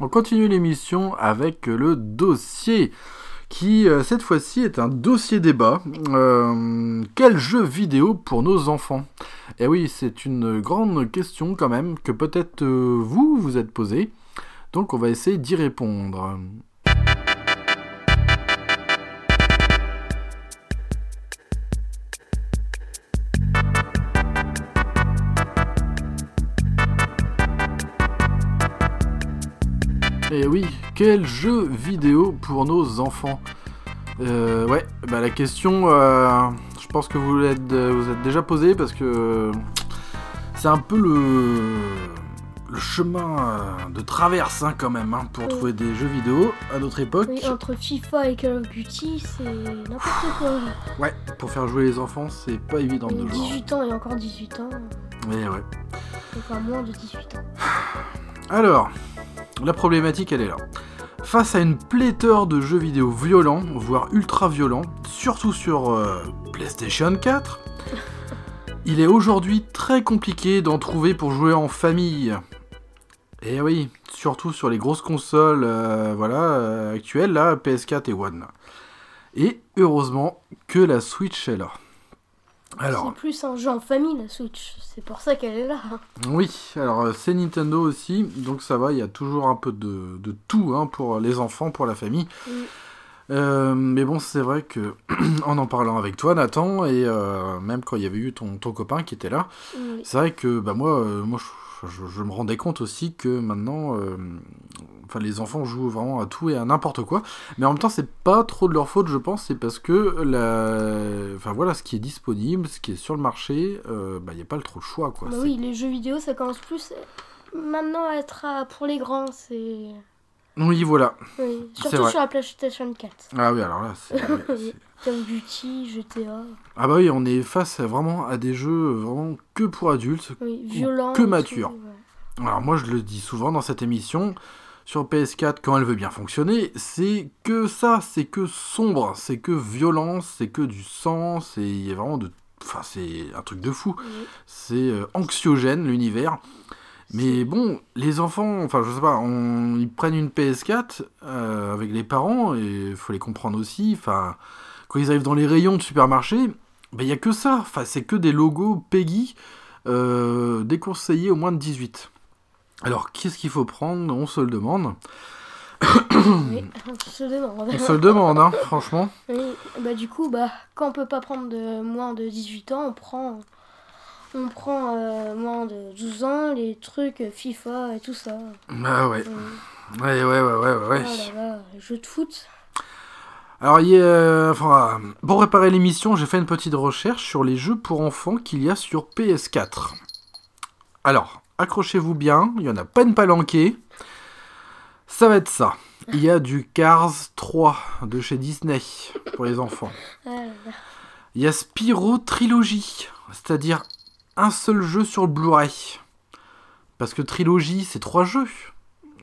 On continue l'émission avec le dossier qui euh, cette fois-ci est un dossier débat. Euh, quel jeu vidéo pour nos enfants? Et oui, c'est une grande question quand même que peut-être euh, vous vous êtes posé. Donc on va essayer d'y répondre. Et oui, quel jeu vidéo pour nos enfants Euh, Ouais, bah la question, euh, je pense que vous l'êtes, vous êtes déjà posé parce que euh, c'est un peu le, le chemin euh, de traverse hein, quand même hein, pour Oui. trouver des jeux vidéo à notre époque. Oui, entre FIFA et Call of Duty, c'est n'importe quoi. Ouais, pour faire jouer les enfants, c'est pas évident de Et nos jours. 18 ans et encore 18 ans. Mais ouais. Enfin moins de 18 ans. Alors, la problématique, elle est là. Face à une pléthore de jeux vidéo violents, voire ultra violents, surtout sur euh, PlayStation 4, il est aujourd'hui très compliqué d'en trouver pour jouer en famille. Et oui, surtout sur les grosses consoles euh, voilà, euh, actuelles, là, PS4 et One. Et heureusement que la Switch est là. Alors, C'est plus un jeu en famille la Switch. C'est pour ça qu'elle est là. Oui, alors euh, c'est Nintendo aussi, donc ça va, il y a toujours un peu de, de tout hein, pour les enfants, pour la famille. Oui. Euh, mais bon, c'est vrai que en en parlant avec toi, Nathan, et euh, même quand il y avait eu ton, ton copain qui était là, Oui. c'est vrai que bah, moi, euh, moi je, je- je me rendais compte aussi que maintenant, enfin, les enfants jouent vraiment à tout et à n'importe quoi. Mais en même temps, c'est pas trop de leur faute, je pense, c'est parce que la... enfin, voilà, ce qui est disponible, ce qui est sur le marché, euh, bah, il n'y a pas le trop le choix. Quoi. Bah oui, les jeux vidéo ça commence plus maintenant à être à- pour les grands. C'est. Oui, voilà. Oui. Surtout sur la PlayStation 4. Ah oui, alors là, c'est... Call of Duty, GTA. Ah bah oui, on est face à vraiment à des jeux vraiment que pour adultes. Oui, violent. que et tout, mature. ouais. Alors moi, je le dis souvent dans cette émission, sur PS4, quand elle veut bien fonctionner, c'est que ça, c'est que sombre, c'est que violence, c'est que du sang, c'est il y a vraiment de... Enfin, c'est un truc de fou. C'est euh, anxiogène, l'univers. Mais bon, les enfants, enfin je sais pas, on- ils prennent une PS4 euh, avec les parents, et il faut les comprendre aussi, enfin, quand ils arrivent dans les rayons de supermarché, ben il y a que ça, enfin c'est que des logos Peggy euh, déconseillés au moins de 18. Alors qu'est-ce qu'il faut prendre? On se le demande. Oui, on se demande. On se le demande, hein, franchement. Oui, bah du coup, bah quand on peut pas prendre de moins de 18 ans, on prend on prend euh, moins de 12 ans les trucs FIFA et tout ça. Ah ouais, ouais, ouais, ouais, ouais, ouais. Oh là là, les jeux de foot. Alors, il y a- enfin, pour préparer l'émission, j'ai fait une petite recherche sur les jeux pour enfants qu'il y a sur PS4. Alors, accrochez-vous bien, il y en a pas une palanquée. Ça va être ça. Il y a du Cars 3 de chez Disney pour les enfants. Ah. Il y a Spyro Trilogy, c'est-à-dire un seul jeu sur le Blu-ray. Parce que trilogie, c'est trois jeux.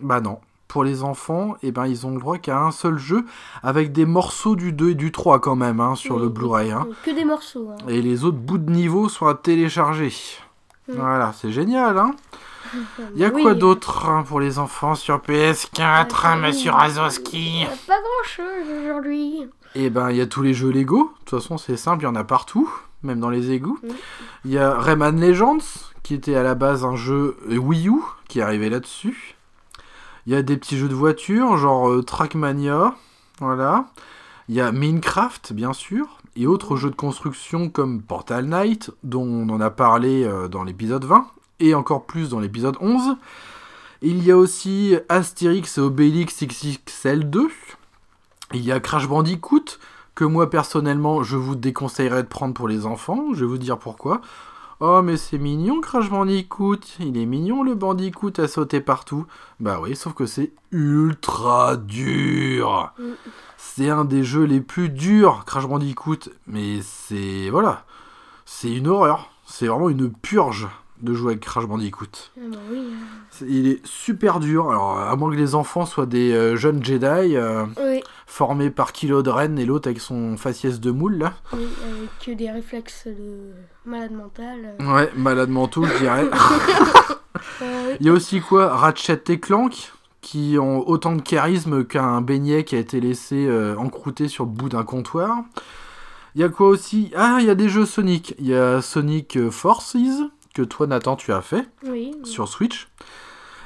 Bah non. Pour les enfants, eh ben, ils ont le droit qu'à un seul jeu, avec des morceaux du 2 et du 3 quand même, hein, sur Oui, le Blu-ray. hein. Que des morceaux. hein. Et les autres bouts de niveau sont à télécharger. Mm. Voilà, c'est génial, hein Il y a Oui, quoi d'autre hein, pour les enfants sur PS4, hein, Ah, monsieur Razowski Pas grand chose aujourd'hui. Eh ben, il y a tous les jeux Lego. De toute façon, c'est simple, il y en a partout, même dans les égouts. Mm. Il y a Rayman Legends, qui était à la base un jeu Wii U, qui est arrivé là-dessus. Il y a des petits jeux de voiture, genre euh, Trackmania, voilà. Il y a Minecraft, bien sûr, et autres jeux de construction comme Portal Knight, dont on en a parlé euh, dans l'épisode 20, et encore plus dans l'épisode 11. Il y a aussi Astérix et Obélix XXL2. Il y a Crash Bandicoot, que moi personnellement je vous déconseillerais de prendre pour les enfants. Je vais vous dire pourquoi. Oh mais c'est mignon Crash Bandicoot, il est mignon le Bandicoot à sauter partout. Bah oui, sauf que c'est ultra dur. Mm. C'est un des jeux les plus durs Crash Bandicoot, mais c'est voilà, c'est une horreur. C'est vraiment une purge de jouer avec Crash Bandicoot. Ah bah oui. C'est- Il est super dur. Alors à moins que les enfants soient des euh, jeunes Jedi euh, Oui, formés par Kylo Ren et l'autre avec son faciès de moule là. oui, avec des réflexes de malade mental. Ouais, malade mentaux, je dirais. Euh, Il y a aussi quoi? Ratchet et Clank? Qui ont autant de charisme qu'un beignet qui a été laissé euh, encrouté sur le bout d'un comptoir. Il y a quoi aussi? Ah, il y a des jeux Sonic. Il y a Sonic euh, Forces que toi Nathan tu as fait oui. sur Switch.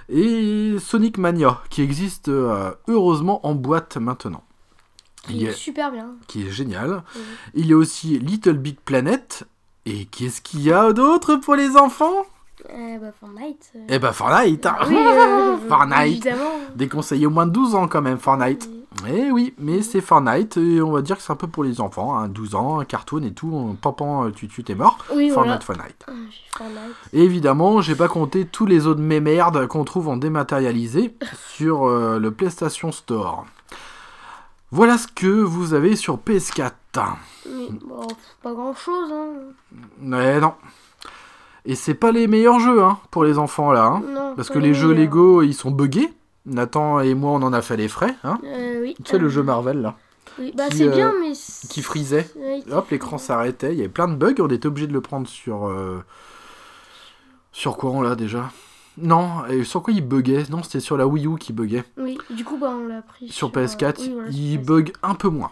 Et Sonic Mania qui existe euh, heureusement en boîte maintenant. Il Il est a- super bien. qui est génial. Oui. Il y a aussi Little Big Planet. Et qu'est-ce qu'il y a d'autre pour les enfants? Euh, bah, Fortnite. euh, Eh ben Fortnite hein. Oui, euh, Fortnite Évidemment. Déconseillé au moins de 12 ans quand même, Fortnite. Eh oui, mais c'est Fortnite, et on va dire que c'est un peu pour les enfants, hein, 12 ans, un cartoon et tout, euh, tu tu t'es mort. Oui, voilà. Fortnite, Fortnite. Ah, Fortnite. Et évidemment, j'ai pas compté tous les autres mémerdes qu'on trouve en dématérialisé sur euh, le PlayStation Store. Voilà ce que vous avez sur PS4. Mais bon, pas grand chose. Hein. Mais non. Et c'est pas les meilleurs jeux hein, pour les enfants là. hein. Non, Parce que les jeux. Lego, ils sont buggés. Nathan et moi, on en a fait les frais. Hein. Euh, oui. Tu sais, le euh, jeu Marvel là, Oui, bah qui, c'est euh, bien, mais. c'est- qui frisait. Oui, Hop, l'écran s'arrêtait. Il y avait plein de bugs. On était obligé de le prendre sur. euh, Sur quoi on l'a déjà? Non, et sur quoi il buguait? Non, c'était sur la Wii U qui buguait. Oui, du coup, bah on l'a pris. Sur euh, PS4, oui, voilà, sur il PS4. bug un peu moins.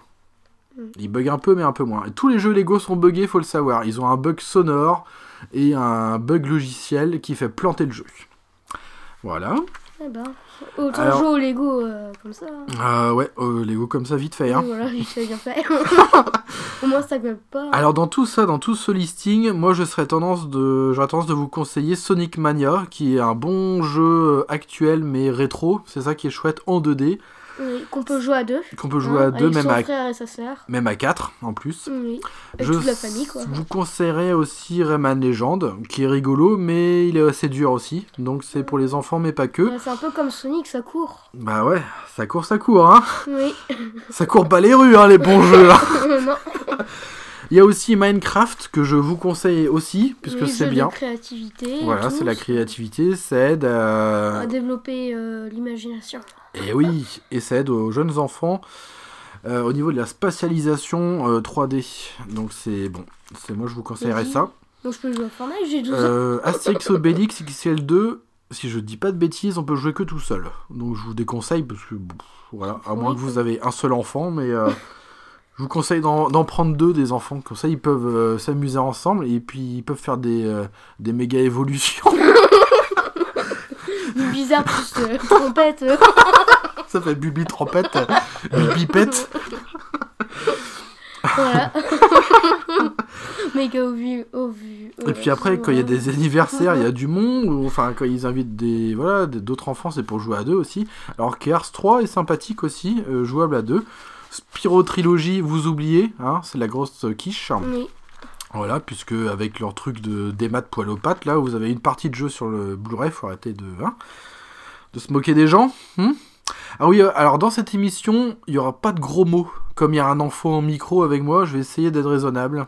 Mm. Il bug un peu, mais un peu moins. Et tous les jeux Lego sont buggés, faut le savoir. Ils ont un bug sonore et un bug logiciel qui fait planter le jeu. Voilà. Eh ben, autant Alors- jouer au Lego euh, comme ça. hein. Euh, ouais, euh, Lego comme ça, vite fait. Hein. Voilà, il s'est bien fait. Au moins, ça gueule pas. Alors dans tout ça, dans tout ce listing, moi je serais tendance de, j'aurais tendance de vous conseiller Sonic Mania, qui est un bon jeu actuel mais rétro. C'est ça qui est chouette en 2D, Oui, qu'on peut jouer à deux. qu'on peut jouer hein, à deux, avec même son à, frère et sa sœur. même à 4 en plus. Oui, avec Je toute la famille, quoi. vous conseillerais aussi Rayman Legend, qui est rigolo, mais il est assez dur aussi. Donc c'est pour les enfants, mais pas que. Ouais, c'est un peu comme Sonic, ça court. Bah ouais, ça court, ça court, hein. Oui. Ça court pas les rues, hein, les bons jeux. hein. non. Il y a aussi Minecraft que je vous conseille aussi, puisque c'est jeu de bien. créativité. Voilà, c'est la créativité, ça aide à... À développer euh, l'imagination. Et oui, et ça aide aux jeunes enfants euh, au niveau de la spatialisation euh, 3D. Donc c'est bon, c'est moi je vous conseillerais ça. Donc je peux jouer à Fortnite, j'ai 12 ans. Euh, Astérix Obélix XL2, si je dis pas de bêtises, on peut jouer que tout seul. Donc je vous déconseille parce que bon, voilà, à moins que vous avez un seul enfant, mais euh, je vous conseille d'en prendre deux des enfants, comme ça ils peuvent euh, s'amuser ensemble et puis ils peuvent faire des, euh, des méga évolutions. Bizarre plus euh, trompette. ça fait bubi trompette, bubi pète. voilà. Méga au vu. Au vu Et puis après, quand il y a des anniversaires, il y a du monde, ou enfin quand ils invitent des voilà d'autres enfants, c'est pour jouer à deux aussi. Alors Gears 3 est sympathique aussi, euh, jouable à deux. Spyro Trilogy, vous oubliez, hein, c'est la grosse quiche. Oui. Voilà, puisque avec leur truc de démat poil aux pattes, là, vous avez une partie de jeu sur le Blu-ray, faut arrêter de, hein, de se moquer des gens. hmm ah oui, euh, alors dans cette émission, il y aura pas de gros mots. Comme il y a un enfant en micro avec moi, je vais essayer d'être raisonnable.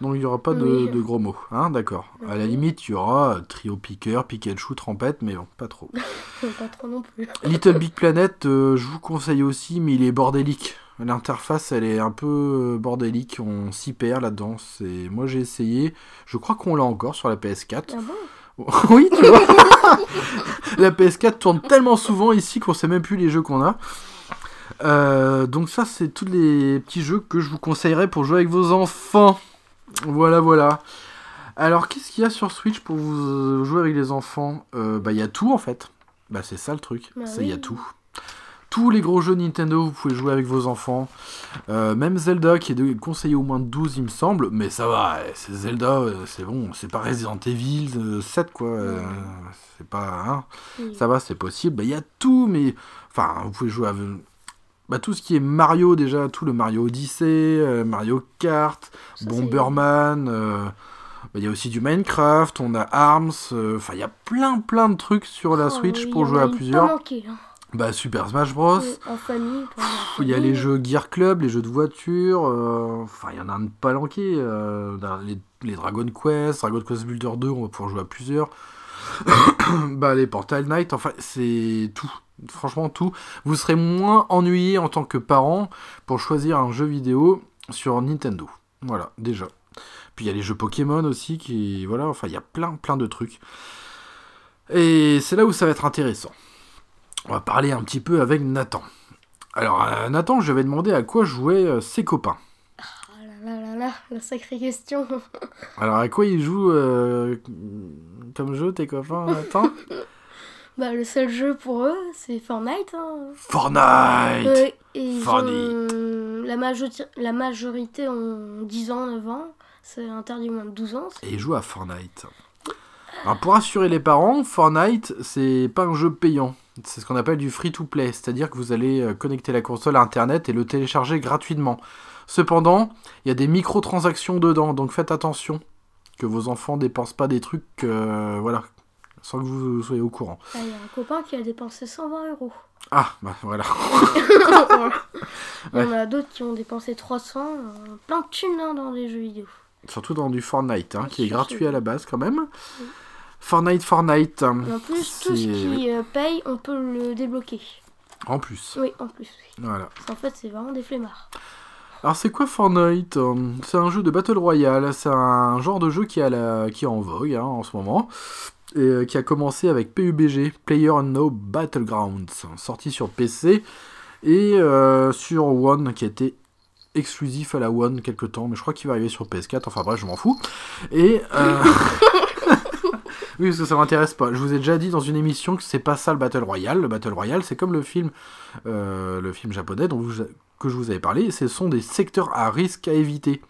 Donc il y aura pas de, Oui. de gros mots, hein, d'accord. À la limite, il y aura euh, trio piqueur, Pikachu, trompette, mais bon, pas trop. Pas trop non plus. Little Big Planet, euh, je vous conseille aussi, mais il est bordélique. L'interface, elle est un peu euh, bordélique, on s'y perd là-dedans. C'est... Moi, j'ai essayé, je crois qu'on l'a encore sur la PS4. Ah bon? Oui, tu vois La PS4 tourne tellement souvent ici qu'on sait même plus les jeux qu'on a. Euh, donc ça, c'est tous les petits jeux que je vous conseillerais pour jouer avec vos enfants. Voilà, voilà. Alors, qu'est-ce qu'il y a sur Switch pour vous euh, jouer avec les enfants? Euh, Bah, il y a tout en fait. Bah, c'est ça le truc. Bah c'est il y a tout. Tous les gros jeux Nintendo, vous pouvez jouer avec vos enfants. Euh, même Zelda, qui est conseillé au moins de 12, il me semble. Mais ça va, eh, c'est Zelda, euh, c'est bon. C'est pas Resident Evil euh, 7, quoi. euh, c'est pas. hein. Oui. Ça va, c'est possible. Bah, Il y a tout, mais. Enfin, vous pouvez jouer avec. Bah, tout ce qui est Mario, déjà, tout le Mario Odyssey, euh, Mario Kart, Ça, Bomberman. bah, Il y a aussi du Minecraft, on a Arms. Enfin, il y a plein, plein de trucs sur la Oh, Switch pour jouer à plusieurs. manqué, hein. Bah, Super Smash Bros. En famille. Il y a les jeux Gear Club, les jeux de voiture, euh, enfin il y en a un de palanqué, euh, les Dragon Quest, Dragon Quest Builder 2, on va pouvoir jouer à plusieurs. bah les Portal Knight, enfin c'est tout, franchement tout. Vous serez moins ennuyé en tant que parent pour choisir un jeu vidéo sur Nintendo. Voilà, déjà. Puis il y a les jeux Pokémon aussi, qui voilà, enfin il y a plein plein de trucs. Et c'est là où ça va être intéressant. On va parler un petit peu avec Nathan. Alors, euh, Nathan, je vais demander à quoi jouaient euh, ses copains. Ah là là là là, la sacrée question. Alors, à quoi ils jouent euh, comme jeu, tes copains, Nathan? Bah, le seul jeu pour eux, c'est Fortnite. Hein. Fortnite Euh, et Fortnite. ont- la, majorité, la majorité ont 10 ans, 9 ans. C'est interdit moins de 12 ans. Et ils jouent à Fortnite. Alors, pour assurer les parents, Fortnite, c'est pas un jeu payant. C'est ce qu'on appelle du free-to-play, c'est-à-dire que vous allez euh, connecter la console à Internet et le télécharger gratuitement. Cependant, il y a des microtransactions dedans, donc faites attention que vos enfants dépensent pas des trucs, euh, voilà, sans que vous soyez au courant. Ah, Il y a un copain qui a dépensé 120 euros. Ah, bah voilà. Il y en a d'autres qui ont dépensé 300. euh, plein de thunes hein, dans les jeux vidéo. Surtout dans du Fortnite, hein, qui est gratuit à la base quand même. Oui. Fortnite, Fortnite. Et en plus, tout ce qui euh, paye, on peut le débloquer. En plus. Oui, en plus. oui. Voilà. En fait, c'est vraiment des flemmards. Alors c'est quoi Fortnite Euh, C'est un jeu de Battle Royale, c'est un genre de jeu qui, a la... qui est en vogue hein, en ce moment, et euh, qui a commencé avec PUBG, Player Unknown Battlegrounds, sorti sur PC, et euh, sur One, qui a été exclusif à la One quelque temps, mais je crois qu'il va arriver sur PS4, enfin bref, je m'en fous. Et... euh, Oui, parce que ça m'intéresse pas. Je vous ai déjà dit dans une émission que c'est pas ça le Battle Royale. Le Battle Royale, c'est comme le film, euh, le film japonais dont vous, que je vous avais parlé. Ce sont des secteurs à risque à éviter.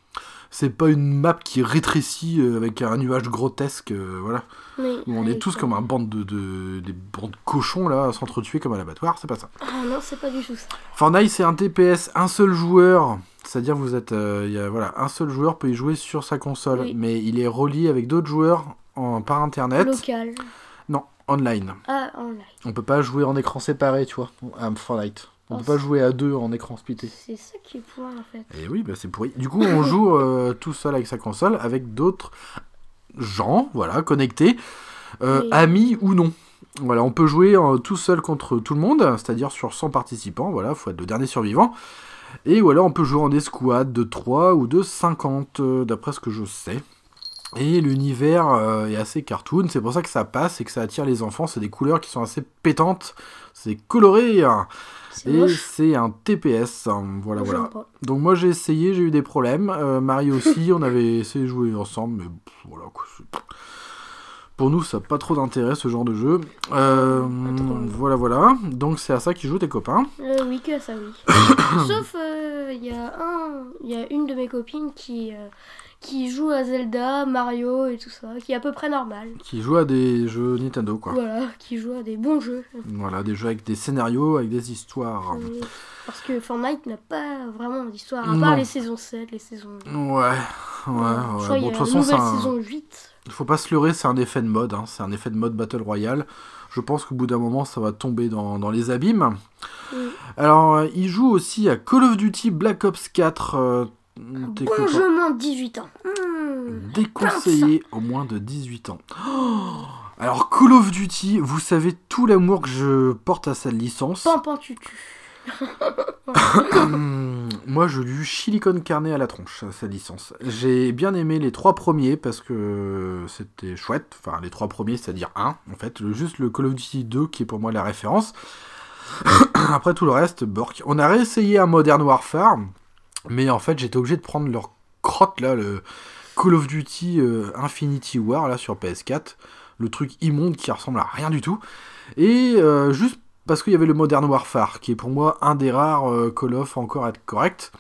C'est pas une map qui rétrécit euh, avec un nuage grotesque, euh, voilà. Oui, Où on est tous comme un bande de, de- des bandes de cochons là, à s'entretuer comme à l'abattoir. C'est pas ça. Ah non, c'est pas du tout ça. Fortnite, c'est un TPS, un seul joueur. C'est-à-dire vous êtes, euh, il y a, voilà, un seul joueur peut y jouer sur sa console, Oui. mais il est relié avec d'autres joueurs en, par internet. Local. Non, online. Ah, online. On peut pas jouer en écran séparé, tu vois, à Fortnite. On Oh, peut pas jouer à deux en écran splitté. C'est ça qui est pourri en fait. Et oui, bah c'est pourri. Du coup, on joue euh, tout seul avec sa console, avec d'autres gens, voilà, connectés, euh, amis ou non. Voilà, on peut jouer euh, tout seul contre tout le monde, c'est-à-dire sur 100 participants, voilà, faut être le dernier survivant. Et voilà, on peut jouer en escouade de 3 ou de 50, euh, d'après ce que je sais. Et l'univers euh, est assez cartoon, c'est pour ça que ça passe et que ça attire les enfants. C'est des couleurs qui sont assez pétantes, c'est coloré. hein. Et c'est un TPS, hein, voilà, voilà. pas. Donc moi j'ai essayé, j'ai eu des problèmes. Euh, Marie aussi, on avait essayé de jouer ensemble, mais pff, voilà quoi. Pour nous, ça n'a pas trop d'intérêt ce genre de jeu. Euh, voilà, voilà. Donc c'est à ça qu'ils jouent tes copains. Oui, que ça, oui. Sauf, il y a un, y a une de mes copines qui, qui joue à Zelda, Mario et tout ça, qui est à peu près normal. Qui jouent à des jeux Nintendo, quoi. Voilà, qui joue à des bons jeux. Voilà, des jeux avec des scénarios, avec des histoires. Euh, Parce que Fortnite n'a pas vraiment d'histoire, à Non. part les saisons 7, les saisons... Ouais, ouais, Je ouais. crois Bon, de toute façon, c'est un... saison 8. Il faut pas se leurrer, c'est un effet de mode. hein. C'est un effet de mode Battle Royale. Je pense qu'au bout d'un moment, ça va tomber dans, dans les abîmes. Oui. Alors, euh, il joue aussi à Call of Duty Black Ops 4. euh, t'es Bon moins de 18 ans. Hmm. Déconseillé au moins de 18 ans. Oh Alors, Call of Duty, vous savez tout l'amour que je porte à cette licence. Pampan tutu. Hum, Moi, je lui silicone carné à la tronche, à cette licence. J'ai bien aimé les trois premiers parce que c'était chouette. Enfin, les trois premiers, c'est-à-dire un, en fait. Le, juste le Call of Duty 2 qui est pour moi la référence. Après tout le reste, Bork. On a réessayé un Modern Warfare, mais en fait, j'étais obligé de prendre leur crotte là, le. Call of Duty euh, Infinity War là sur PS4, le truc immonde qui ressemble à rien du tout. Et euh, juste parce qu'il y avait le Modern Warfare, qui est pour moi un des rares euh, Call of encore à être correct.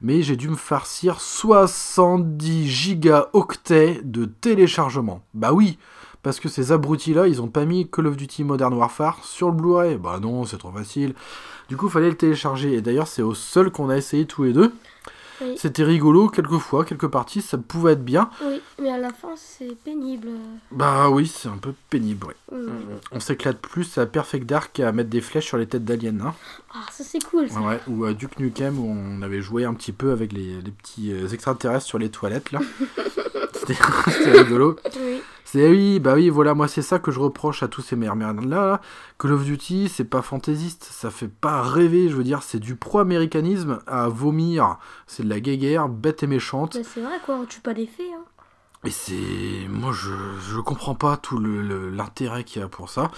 Mais j'ai dû me farcir 70 gigaoctets de téléchargement. Bah oui, parce que ces abrutis-là, ils ont pas mis Call of Duty Modern Warfare sur le Blu-ray. Bah non, c'est trop facile. Du coup, fallait le télécharger. Et d'ailleurs, c'est au seul qu'on a essayé tous les deux. Oui. C'était rigolo, quelques fois, quelques parties, ça pouvait être bien. Oui, mais à la fin, c'est pénible. Bah oui, c'est un peu pénible, ouais. Mm. On s'éclate plus à Perfect Dark qu'à mettre des flèches sur les têtes d'aliens, hein. Ah, ça c'est cool. Ça. Ouais, ou à Duke Nukem où on avait joué un petit peu avec les, les petits euh, extraterrestres sur les toilettes, là. C'était c'était rigolo. Oui. C'est oui, bah oui, voilà, moi c'est ça que je reproche à tous ces merdes là. Call of Duty, c'est pas fantaisiste, ça fait pas rêver, je veux dire, c'est du pro-américanisme à vomir, c'est de la guéguerre, bête et méchante. Bah, c'est vrai quoi, on tue pas les faits. Hein. Et c'est. Moi, je, je comprends pas tout le- le- l'intérêt qu'il y a pour ça.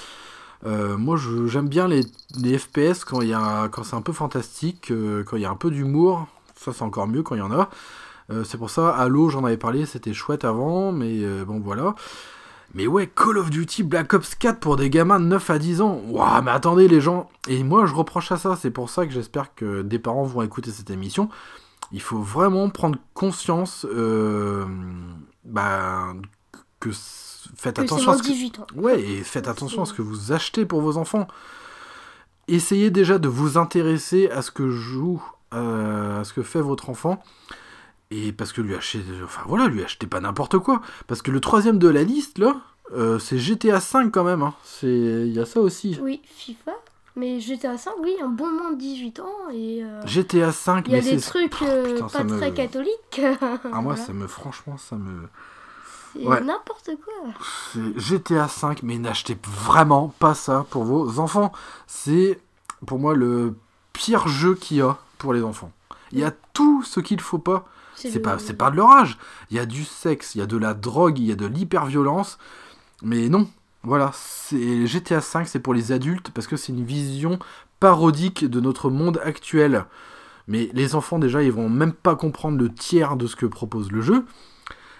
Euh, moi, je- j'aime bien les, les FPS quand, il y a- quand c'est un peu fantastique, euh, quand il y a un peu d'humour. Ça, c'est encore mieux quand il y en a. Euh, c'est pour ça, Halo, j'en avais parlé, c'était chouette avant, mais euh, bon, voilà. Mais ouais, Call of Duty Black Ops 4 pour des gamins de 9 à 10 ans. Waouh, mais attendez, les gens. Et moi, je reproche à ça. C'est pour ça que j'espère que des parents vont écouter cette émission. Il faut vraiment prendre conscience euh, bah, que faites Que attention à ce que... 18 ans. Ouais, et faites attention à ce que vous achetez pour vos enfants. Essayez déjà de vous intéresser à ce que joue, euh, à ce que fait votre enfant. Et parce que lui acheter, enfin voilà, lui achetez pas n'importe quoi. Parce que le troisième de la liste là, euh, c'est GTA 5 quand même. hein. C'est, il y a ça aussi. Oui, FIFA. Mais GTA 5, oui, un bon moins de 18 ans. Et euh, GTA 5, il y a mais des trucs euh, putain, pas me- très catholiques. ah moi Voilà. ça me, franchement ça me, C'est ouais. n'importe quoi. C'est GTA 5, mais n'achetez vraiment pas ça pour vos enfants. C'est pour moi le pire jeu qu'il y a pour les enfants. Il y a tout ce qu'il faut pas. C'est pas, c'est pas de leur âge. Il y a du sexe, il y a de la drogue, il y a de l'hyperviolence. Mais non, voilà, c'est GTA 5, c'est pour les adultes parce que c'est une vision parodique de notre monde actuel. Mais les enfants déjà, ils vont même pas comprendre le tiers de ce que propose le jeu.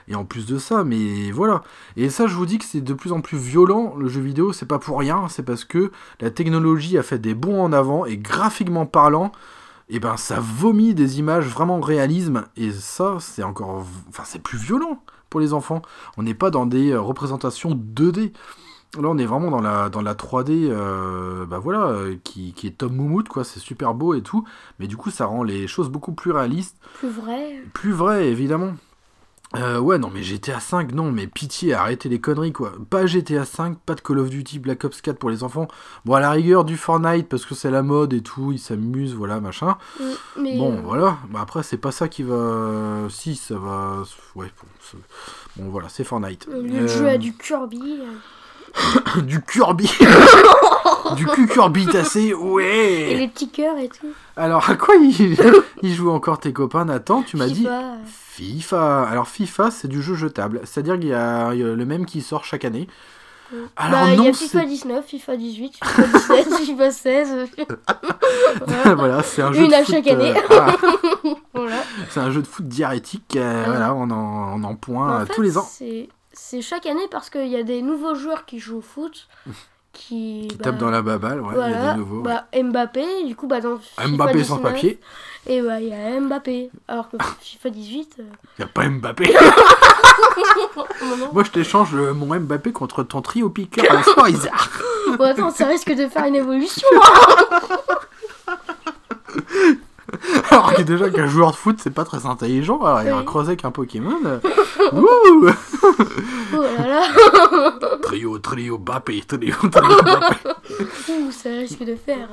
Et en plus de ça, mais voilà. Et ça, je vous dis que c'est de plus en plus violent, le jeu vidéo, c'est pas pour rien, c'est parce que la technologie a fait des bons en avant, et graphiquement parlant, et ben ça vomit des images vraiment réalisme, et ça, c'est encore... Enfin, c'est plus violent pour les enfants. On n'est pas dans des euh, représentations 2D. Là, on est vraiment dans la, dans la 3D, euh, bah voilà, euh, qui, qui est Tom Moumout, quoi, c'est super beau et tout, mais du coup, ça rend les choses beaucoup plus réalistes, Plus vrai. plus vraies, évidemment. Euh, ouais, non, mais GTA 5, non, mais pitié, arrêtez les conneries, quoi. Pas GTA 5, pas de Call of Duty, Black Ops 4 pour les enfants. Bon, à la rigueur, du Fortnite, parce que c'est la mode et tout, ils s'amusent, voilà, machin. Mm, Mais Bon, euh, voilà. Bah, après, c'est pas ça qui va... Si, ça va... Ouais, bon, voilà, c'est Fortnite. de Euh, jouer à du Kirby. du Kirby Du cucurbitacé, Et ouais les petits cœurs et tout. Alors, à quoi il, il joue encore tes copains, Nathan Tu m'as dit... FIFA. Alors FIFA, c'est du jeu jetable. C'est-à-dire qu'il y, y a le même qui sort chaque année. Alors bah, il y non, a FIFA c'est 19, FIFA 18, FIFA 17, FIFA 16. voilà. voilà, c'est un jeu Une de à foot, chaque année. euh, voilà. Voilà. c'est un jeu de foot diarrhétique. euh, Ah. Voilà, on en, on en point En euh, fait, tous les ans. C'est chaque année parce qu'il y a des nouveaux joueurs qui jouent au foot. Qui, Qui bah, tapent dans la baballe, ouais, il y a des nouveaux. bah, Mbappé, du coup, bah, dans FIFA Mbappé sans 19, papier. Et bah, il y a Mbappé. Alors que FIFA 18. euh, Il a pas Mbappé. Moi, je t'échange mon Mbappé contre ton trio piqueur à sport Isard. Bon, attends, ça risque de faire une évolution. Alors que déjà qu'un joueur de foot, c'est pas très intelligent. Alors, il va Oui. creuser qu'un Pokémon. Wouh Oh là là. Trio, trio, Bappé, trio, trio, Bappé. Ouh, ça risque de faire.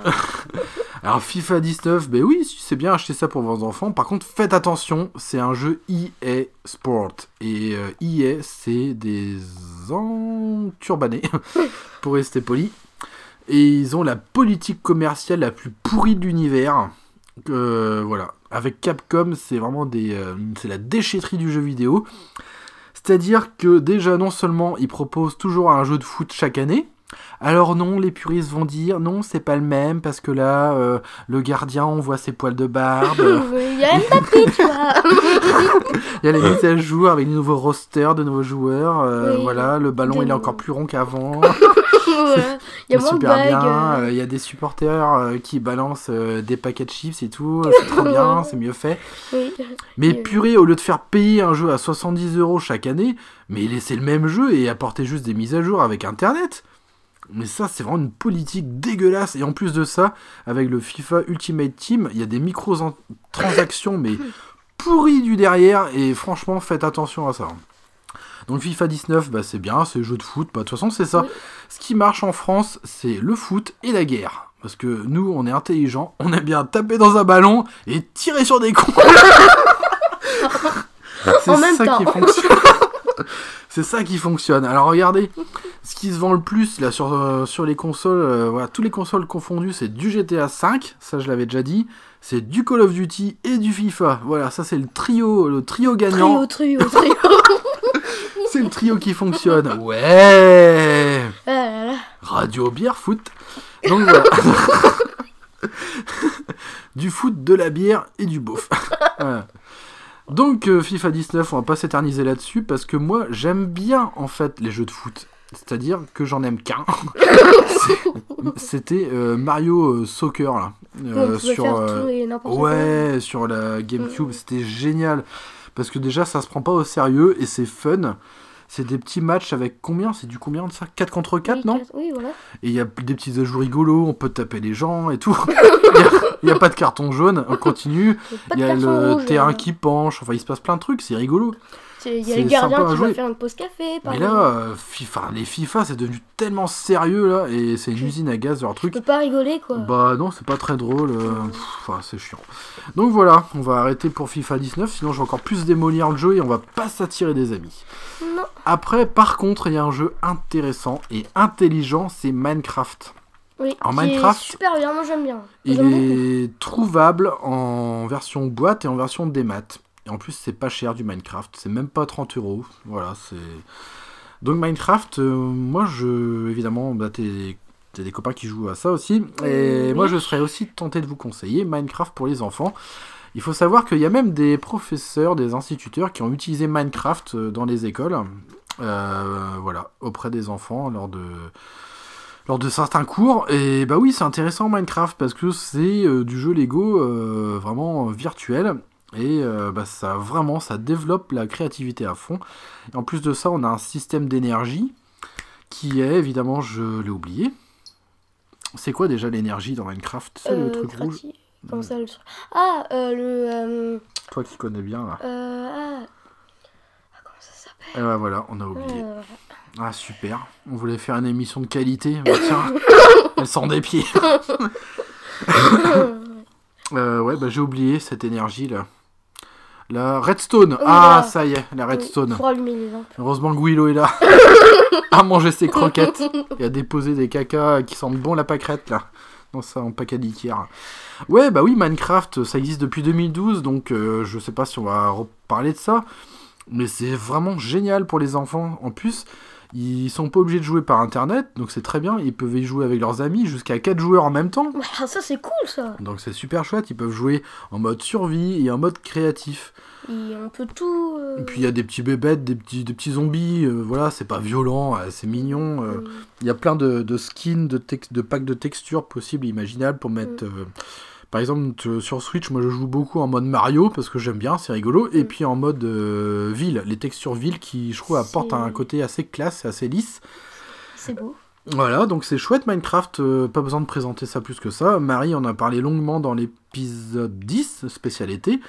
Alors FIFA 19, ben oui, c'est bien acheter ça pour vos enfants. Par contre, faites attention, c'est un jeu EA Sport. Et euh, EA, c'est des enturbanés, pour rester poli. Et ils ont la politique commerciale la plus pourrie de l'univers. Euh, voilà. Avec Capcom, c'est vraiment des, euh, c'est la déchetterie du jeu vidéo. C'est-à-dire que déjà, non seulement ils proposent toujours un jeu de foot chaque année, Alors non, les puristes vont dire non, c'est pas le même parce que là, euh, le gardien, on voit ses poils de barbe. Il y a Mbappé, tu vois. Il y a les mises à jour avec les nouveaux rosters de nouveaux joueurs. euh, Oui. Voilà, le ballon il est encore plus rond qu'avant. Il y a super bien. euh. Il y a des supporters qui balancent des paquets de chips et tout. C'est trop bien, c'est mieux fait. Oui. Mais purée, au lieu de faire payer un jeu à 70 euros chaque année, mais laisser le même jeu et apporter juste des mises à jour avec Internet. Mais ça, c'est vraiment une politique dégueulasse. Et en plus de ça, avec le FIFA Ultimate Team, il y a des micro-transactions, mais pourries du derrière. Et franchement, faites attention à ça. Donc FIFA 19, bah, c'est bien, c'est jeu de foot. Bah, De toute façon, c'est ça. Oui. Ce qui marche en France, c'est le foot et la guerre. Parce que nous, on est intelligents, on aime bien taper dans un ballon et tirer sur des cons. c'est ça temps. qui fonctionne. c'est ça qui fonctionne. Alors regardez, ce qui se vend le plus là sur, euh, sur les consoles, euh, voilà, tous les consoles confondues, c'est du GTA 5, ça je l'avais déjà dit, c'est du Call of Duty et du FIFA. Voilà, ça c'est le trio, le trio gagnant. Trio, trio, trio. C'est le trio qui fonctionne. Ouais. Ah là là. Radio bière foot. Donc voilà. du foot, de la bière et du beauf. Voilà. Donc euh, FIFA 19, on va pas s'éterniser là-dessus parce que moi j'aime bien en fait les jeux de foot. C'est-à-dire que j'en aime qu'un. C'était euh, Mario euh, Soccer là. Euh, on sur, faire tout et n'importe quoi. Ouais, sur la GameCube, Mm. c'était génial. Parce que déjà, ça se prend pas au sérieux et c'est fun. C'est des petits matchs avec combien? C'est du combien de ça? 4 contre 4, Oui, non? Oui, voilà. Et il y a des petits ajouts rigolos, on peut taper les gens et tout. Il n'y a, pas de carton jaune, on continue. Il y a le rouge, terrain euh. qui penche, enfin il se passe plein de trucs, c'est rigolo. Il y a le gardien qui va faire une pause café. par Mais là, euh, FIFA, les FIFA, c'est devenu tellement sérieux là, et c'est une usine à gaz leur Tu truc. peux pas rigoler, quoi. Bah non, c'est pas très drôle. euh, Enfin, c'est chiant. Donc voilà, on va arrêter pour FIFA 19, sinon je vais encore plus démolir le jeu et on va pas s'attirer des amis. Non. Après, par contre, il y a un jeu intéressant et intelligent, c'est Minecraft. Oui. En qui est Minecraft, super bien, moi j'aime bien. Il beaucoup. est trouvable en version boîte et en version démat. Et en plus, c'est pas cher du Minecraft. C'est même pas 30 euros. Voilà, c'est. Donc, Minecraft, euh, moi, je. Évidemment, bah, t'es t'as des copains qui jouent à ça aussi. Et Oui. moi, je serais aussi tenté de vous conseiller Minecraft pour les enfants. Il faut savoir qu'il y a même des professeurs, des instituteurs qui ont utilisé Minecraft euh, dans les écoles. Euh, voilà, auprès des enfants lors de lors de certains cours. Et bah oui, c'est intéressant Minecraft parce que c'est euh, du jeu Lego euh, vraiment virtuel. Et euh, bah, ça vraiment, ça développe la créativité à fond. Et en plus de ça, on a un système d'énergie qui est évidemment, je l'ai oublié. C'est quoi déjà l'énergie dans Minecraft? C'est le truc rouge? grati- Comment ça le... Ah, le... Toi qui connais bien là. ah. Et bah voilà, on a oublié. Euh, Ah super. On voulait faire une émission de qualité. Bah, tiens, elle sent des pieds. Euh, ouais, bah j'ai oublié cette énergie là. La redstone. Oui, ah, ça y est, la redstone. Heureusement que Willow est là. à manger ses croquettes et à déposer des cacas qui sentent bon la pâquerette là. Dans ça en paquet d'Ikea. Ouais, bah oui, Minecraft, ça existe depuis 2012, donc euh, je sais pas si on va reparler de ça. Mais c'est vraiment génial pour les enfants. En plus, ils sont pas obligés de jouer par internet, donc c'est très bien. Ils peuvent y jouer avec leurs amis jusqu'à 4 joueurs en même temps. Ça c'est cool ça. Donc c'est super chouette. Ils peuvent jouer en mode survie et en mode créatif. Et on peut tout. euh, Et puis il y a des petits bébêtes, des petits, des petits zombies, euh, voilà, c'est pas violent, euh, c'est mignon. euh, Il y a plein de, de skins, de, de packs de textures possibles et imaginables pour mettre. euh, par exemple, sur Switch, moi je joue beaucoup en mode Mario parce que j'aime bien, c'est rigolo. Et Mm. puis en mode euh, ville, les textures ville qui, je trouve, apportent un côté assez classe et assez lisse. C'est beau. Voilà, donc c'est chouette Minecraft, euh, pas besoin de présenter ça plus que ça. Marie en a parlé longuement dans l'épisode 10, spécial été.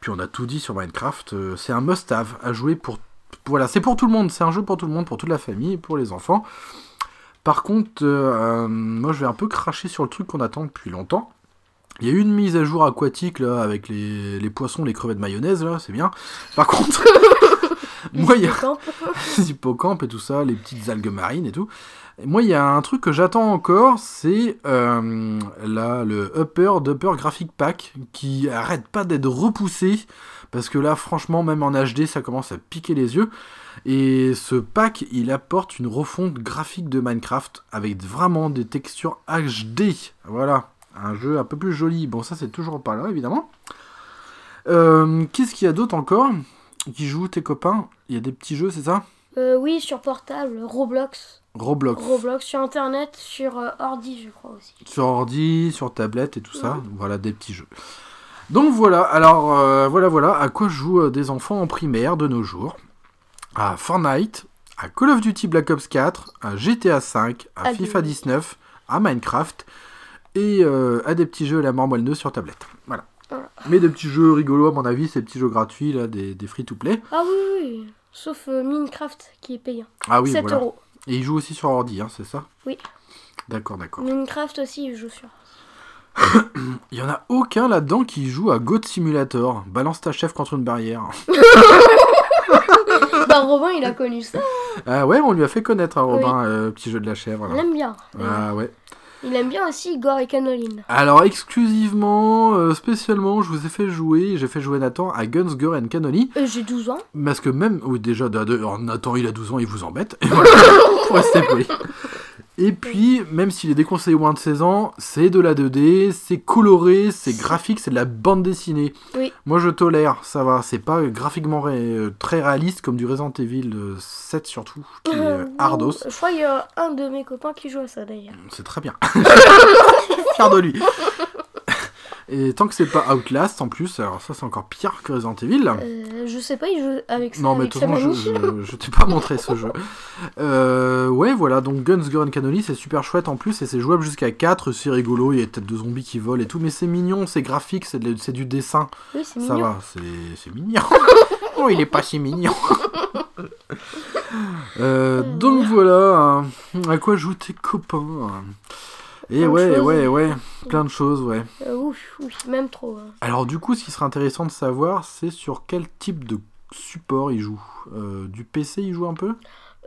Puis on a tout dit sur Minecraft, euh, c'est un must-have à jouer pour... Voilà, c'est pour tout le monde, c'est un jeu pour tout le monde, pour toute la famille, pour les enfants. Par contre, euh, moi je vais un peu cracher sur le truc qu'on attend depuis longtemps. Il y a eu une mise à jour aquatique là avec les, les poissons, les crevettes mayonnaise là, c'est bien. Par contre, Moi, il y a les hippocampes et tout ça, les petites algues marines et tout. Et moi, il y a un truc que j'attends encore, c'est euh, là, le Upper d'Upper Graphic Pack qui arrête pas d'être repoussé. Parce que là, franchement, même en HD, ça commence à piquer les yeux. Et ce pack, il apporte une refonte graphique de Minecraft avec vraiment des textures HD. Voilà, un jeu un peu plus joli. Bon, ça, c'est toujours pas là, évidemment. Euh, Qu'est-ce qu'il y a d'autre encore qui joue tes copains? Il y a des petits jeux, c'est ça? Euh, oui, sur portable, Roblox. Roblox. Roblox sur internet, sur euh, ordi, je crois aussi. Sur ordi, sur tablette et tout ça. Voilà, des petits jeux. Donc voilà, alors voilà, voilà à quoi jouent des enfants en primaire de nos jours? À Fortnite, à Call of Duty Black Ops 4, à GTA 5, à Ah, FIFA oui. 19, à Minecraft et euh, à des petits jeux à la mort moelle sur tablette. Voilà. Mais des petits jeux rigolos à mon avis, ces petits jeux gratuits là, des, des free-to-play. Ah oui, oui, sauf euh, Minecraft qui est payant. Ah oui, 7 voilà. euros. Et ils jouent aussi sur ordi, hein, c'est ça? Oui. D'accord, d'accord. Minecraft aussi, je joue sur. Il y en a aucun là-dedans qui joue à Goat Simulator. Balance ta chef contre une barrière. bah, Robin, il a connu ça. Ah ouais, on lui a fait connaître à Oui. Robin, euh, petit jeu de la chèvre. Il là. aime bien. Ah ouais. Il aime bien aussi Gore et Canoline. Alors exclusivement, euh, spécialement, je vous ai fait jouer, j'ai fait jouer Nathan à Guns, Gore and Cannoli. Euh, J'ai 12 ans. Parce que même, oui déjà, de- de- alors, Nathan il a 12 ans, il vous embête. Et voilà, pour rester poli. Et puis, même s'il est déconseillé au moins de 16 ans, c'est de la 2D, c'est coloré, c'est graphique, c'est de la bande dessinée. Oui. Moi je tolère, ça va, c'est pas graphiquement ré- euh, très réaliste comme du Resident Evil euh, 7 surtout, qui est euh, hardos. Je crois qu'il y a un de mes copains qui joue à ça d'ailleurs. C'est très bien. Fier de lui. Et tant que c'est pas Outlast en plus, alors ça c'est encore pire que Resident Evil. Euh, je sais pas, il joue avec ça. non mais de avec toute façon je, mamie. je, je t'ai pas montré ce jeu. Euh, ouais voilà, donc Guns, Gun Cannoli c'est super chouette en plus et c'est jouable jusqu'à 4, c'est rigolo, il y a peut-être de zombies qui volent et tout, mais c'est mignon, c'est graphique, c'est de- c'est du dessin, Oui, c'est ça mignon. va, c'est c'est mignon. oh il est pas si mignon. Euh, donc voilà, hein. à quoi jouent tes copains? Et ouais, ouais, ouais, plein de choses, ouais. Euh, ouf, ouf, même trop. hein. Alors du coup, ce qui serait intéressant de savoir, c'est sur quel type de support il joue. Euh, du PC, il joue un peu?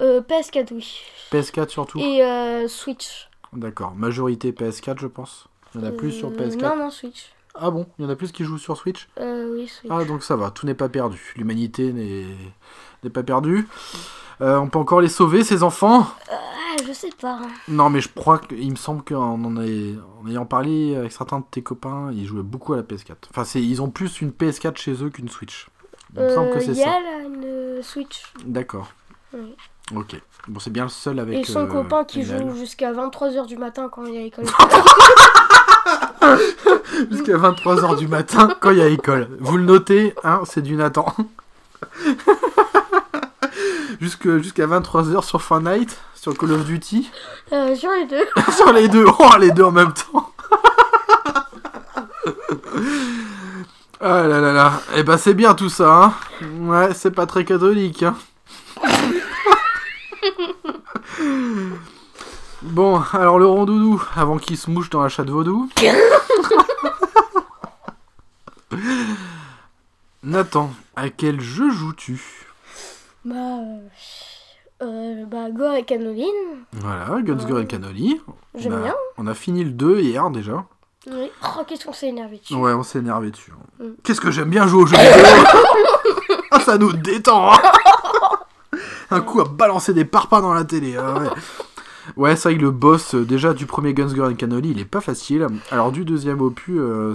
Euh, PS4, oui. PS4 surtout? Et euh, Switch. D'accord, majorité PS4, je pense. Il y en a plus sur Euh, PS4 Non, non, Switch. Ah bon, il y en a plus qui jouent sur Switch? Euh, oui, Switch. Ah donc ça va, tout n'est pas perdu. L'humanité n'est pas perdue. On peut encore les sauver, ces enfants? Ah, je sais pas. Non mais je crois qu'il me semble qu'en en, ait- en ayant parlé avec certains de tes copains, ils jouaient beaucoup à la PS4. Enfin, c'est- ils ont plus une PS4 chez eux qu'une Switch. Il me semble que Euh, c'est Il y ça. a là une Switch. D'accord. Oui. Ok. Bon, c'est bien le seul avec. Et son euh, copain qui joue jusqu'à 23h du matin quand il y a école. Jusqu'à 23h du matin quand il y a école. Vous le notez, hein, c'est du Nathan. Jusqu'à 23h sur Fortnite, sur Call of Duty, Euh, sur les deux. sur les deux. Oh, les deux en même temps. Ah là là là. Eh ben, c'est bien tout ça, hein. Ouais, c'est pas très catholique, hein. Bon, alors le rondoudou, avant qu'il se mouche dans la chatte vaudou. Nathan, à quel jeu joues-tu? Bah. Euh, euh, bah, Gore et Canoline. Voilà, Guns Euh, Girl Cannoli. J'aime On a- bien. On a fini le 2 hier déjà. Oui. Oh, qu'est-ce qu'on s'est énervé dessus. Ouais, on s'est énervé dessus. Mm. Qu'est-ce que j'aime bien jouer aux jeux vidéo Ah, ça nous détend hein. Un coup à balancer des parpaings dans la télé. ah ouais, ouais c'est vrai que le boss euh, déjà du premier Guns Girl Cannoli, il est pas facile. Alors du deuxième opus, euh,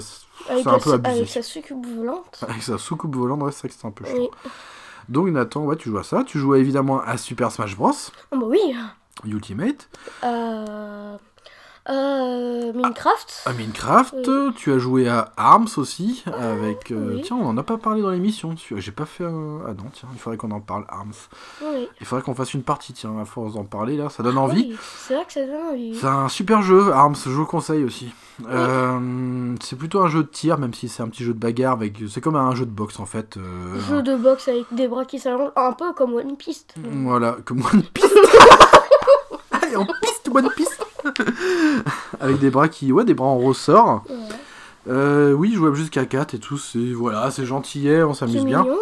Avec, c'est un la- peu abusé. avec sa succube volante. Avec sa soucoupe volante, ouais, c'est vrai que c'est un peu chiant. Oui. Donc Nathan, ouais, tu joues à ça. Tu joues évidemment à Super Smash Bros. Oh, bah oui. Ultimate. Euh. Euh. Minecraft. À Minecraft, tu as joué à Arms aussi, avec... euh, oui. Tiens, on en a pas parlé dans l'émission, j'ai pas fait... un- Ah non, tiens, il faudrait qu'on en parle, Arms. Oui. Il faudrait qu'on fasse une partie, tiens, à force d'en parler, là, ça donne envie. C'est vrai que ça donne envie. C'est un super jeu, Arms, je vous le conseille aussi. Euh, c'est plutôt un jeu de tir, même si c'est un petit jeu de bagarre, avec... c'est comme un jeu de boxe en fait. euh, Jeu de boxe avec des bras qui s'allongent, un peu comme One Piece. Voilà, comme One Piece. Allez, en piste, One Piece. Avec des bras qui, ouais, des bras en ressort. Ouais. Euh, oui, jouable jusqu'à 4 et tout, c'est voilà, c'est gentillet, on C'est s'amuse bien. mignon.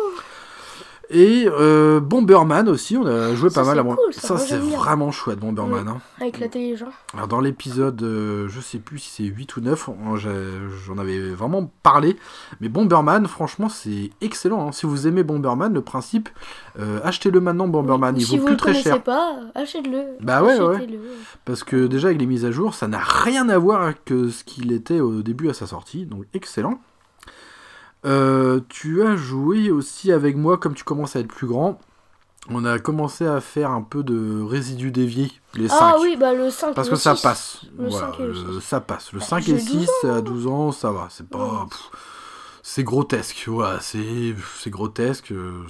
Et euh, Bomberman aussi, on a joué Ça, pas mal à moi. cool, ça, moi, c'est vraiment chouette, Bomberman. hein. Avec l'intelligent. Alors dans l'épisode, euh, je sais plus si c'est 8 ou 9, on- j'ai- j'en avais vraiment parlé. Mais Bomberman, franchement, c'est excellent. hein. Si vous aimez Bomberman, le principe, euh, achetez-le maintenant, Bomberman. Oui, Il si vaut vous plus le très cher. pas, achetez-le. Bah ouais, ouais. Parce que déjà, avec les mises à jour, ça n'a rien à voir avec euh, ce qu'il était au début à sa sortie. Donc excellent. Euh, tu as joué aussi avec moi, comme tu commences à être plus grand. On a commencé à faire un peu de résidus déviés, les 5. Ah oui, bah le 5 Parce et que le ça 6. passe. Le Voilà, 5 et le le- 6. ça passe. Le Bah, 5 j'ai et 6 12 à 12 ans, ça va. C'est pas. Pff, c'est grotesque. Voilà, c'est grotesque. euh,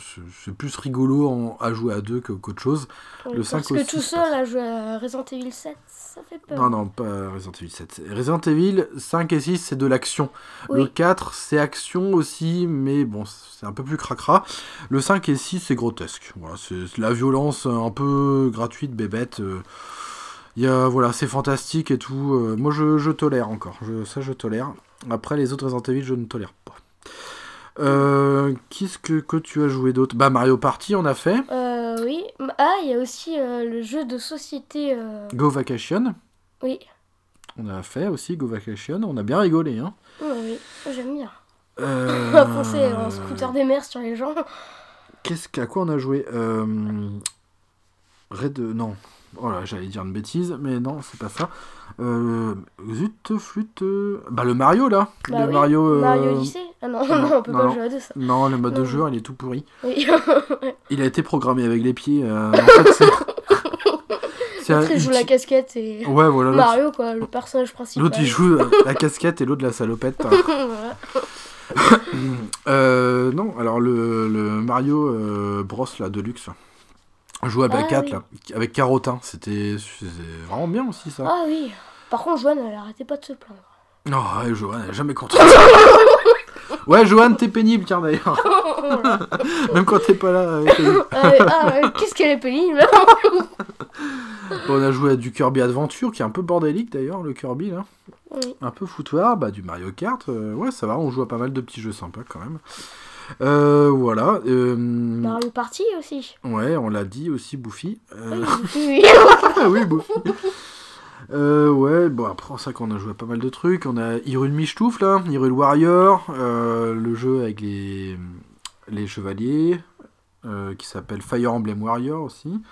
c'est- plus rigolo en- à jouer à deux que- qu'autre chose. Ouais, le Parce 5 que aussi, tout seul à jouer à Resident Evil 7, ça fait peur. Non, non, pas Resident Evil 7. Resident Evil 5 et 6, c'est de l'action. Le Oui. 4, c'est action aussi, mais bon, c'est un peu plus cracra. Le 5 et 6, c'est grotesque. Voilà, c'est la violence un peu gratuite, bébête. euh, Il y a, voilà, c'est fantastique et tout. euh, moi, je, je tolère encore. Je, ça, je tolère. Après, les autres Resident Evil, je ne tolère pas. Euh, Qu'est-ce que, que tu as joué d'autre? Bah, Mario Party, on a fait. Euh, oui. Ah, il y a aussi euh, le jeu de société. Go Vacation, Oui. on a fait aussi Go Vacation. On a bien rigolé, hein. Oui, oui, j'aime bien. Euh, On va foncer en scooter des mers sur les gens. Qu'est-ce qu'à quoi on a joué? Red non. Oh là, j'allais dire une bêtise, mais non, c'est pas ça. Euh... Zut, flûte. euh, Bah le Mario là. Bah le oui, Mario. euh, C'est Odyssey Ah non, non, non, on peut non, pas non. jouer à deux ça. Non, le mode de Non. jeu, il est tout pourri. Oui. Il a été programmé avec les pieds. euh, En fait, c'est. c'est un- L'autre il joue la casquette et. Ouais, voilà. l'autre- Mario quoi, le personnage principal. L'autre il joue euh, la casquette et l'autre la salopette. Voilà. Euh, non, alors le, le Mario euh, Bros là, Deluxe. Jouable à Ah 4 oui. là, avec Carotin. C'était vraiment bien aussi ça. Ah oui. Par contre, Joanne, elle arrêtait pas de se plaindre. Non, ouais, Johan, elle est jamais contente. ouais, Johan, t'es pénible, tiens d'ailleurs. Même quand t'es pas là. euh. Ah, ouais, qu'est-ce qu'elle est pénible on a joué à du Kirby Adventure, qui est un peu bordélique d'ailleurs, le Kirby là. Oui. Un peu foutoir, bah du Mario Kart. euh, ouais, ça va, on joue à pas mal de petits jeux sympas quand même. Euh, voilà. euh, Mario Party aussi. ouais, on l'a dit aussi, Bouffi. Euh, Oui, oui. Ah oui, Bouffi. Euh, ouais, bon après ça qu'on a joué à pas mal de trucs, on a Hyrule Michtouf là, Hyrule Warrior, euh, le jeu avec les, les chevaliers, euh, qui s'appelle Fire Emblem Warrior aussi.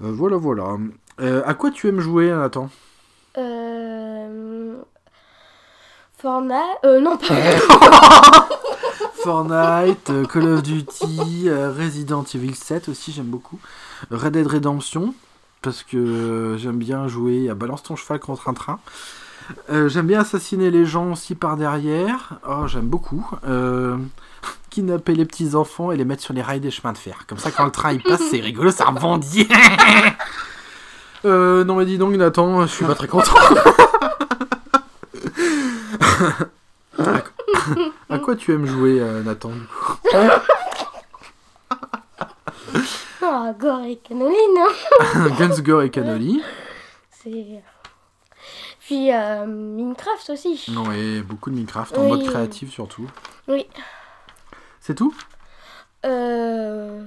Euh, voilà, voilà. À quoi tu aimes jouer, Nathan? Euh... Fortnite Euh, non, pas... Fortnite, euh, Call of Duty, euh, Resident Evil 7 aussi, j'aime beaucoup. Red Dead Redemption, parce que euh, j'aime bien jouer à Balance ton cheval contre un train. J'aime bien assassiner les gens aussi par derrière. Oh, j'aime beaucoup. Kidnapper les petits enfants et les mettre sur les rails des chemins de fer. Comme ça, quand le train il passe, c'est rigolo, ça rebondit. euh, non, mais dis donc, Nathan, je suis pas très content. à, à quoi tu aimes jouer, euh, Nathan du coup? Ah, Gore et Canoline, hein. Guns, Gore et Cannoli. C'est... Puis euh, Minecraft aussi. Non, et beaucoup de Minecraft, en Oui. mode créatif surtout. Oui. C'est tout? Euh...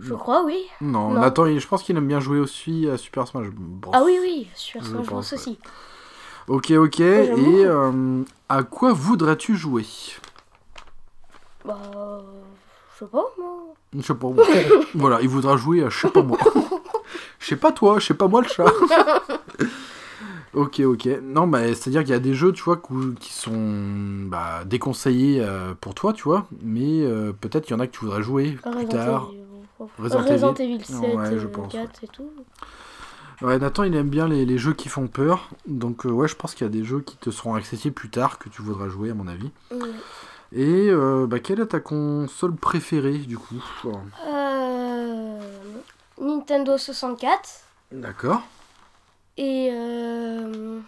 Je crois, oui. non, Non. Nathan, il- je pense qu'il aime bien jouer aussi à Super Smash Bros. Ah oui, oui, Je Smash Bros pense, ouais. aussi. Ok, ok. j'aime Et euh, à quoi voudrais-tu jouer? Bah... Je sais pas, moi. Je sais pas. moi. voilà, il voudra jouer à je sais pas moi. Je sais pas toi, je sais pas moi le chat. ok, ok. Non, mais c'est-à-dire qu'il y a des jeux, tu vois, qui sont bah, déconseillés euh, pour toi, tu vois, mais euh, peut-être qu'il y en a que tu voudrais jouer plus tard. Evil. Resident Resident Evil. Evil 7, Ouais, je pense, 4 et tout. Ouais, Nathan, il aime bien les, les jeux qui font peur. Donc, euh, ouais, je pense qu'il y a des jeux qui te seront accessibles plus tard que tu voudras jouer, à mon avis. Et euh, bah, quelle est ta console préférée, du coup Euh, Nintendo 64 D'accord. et euh,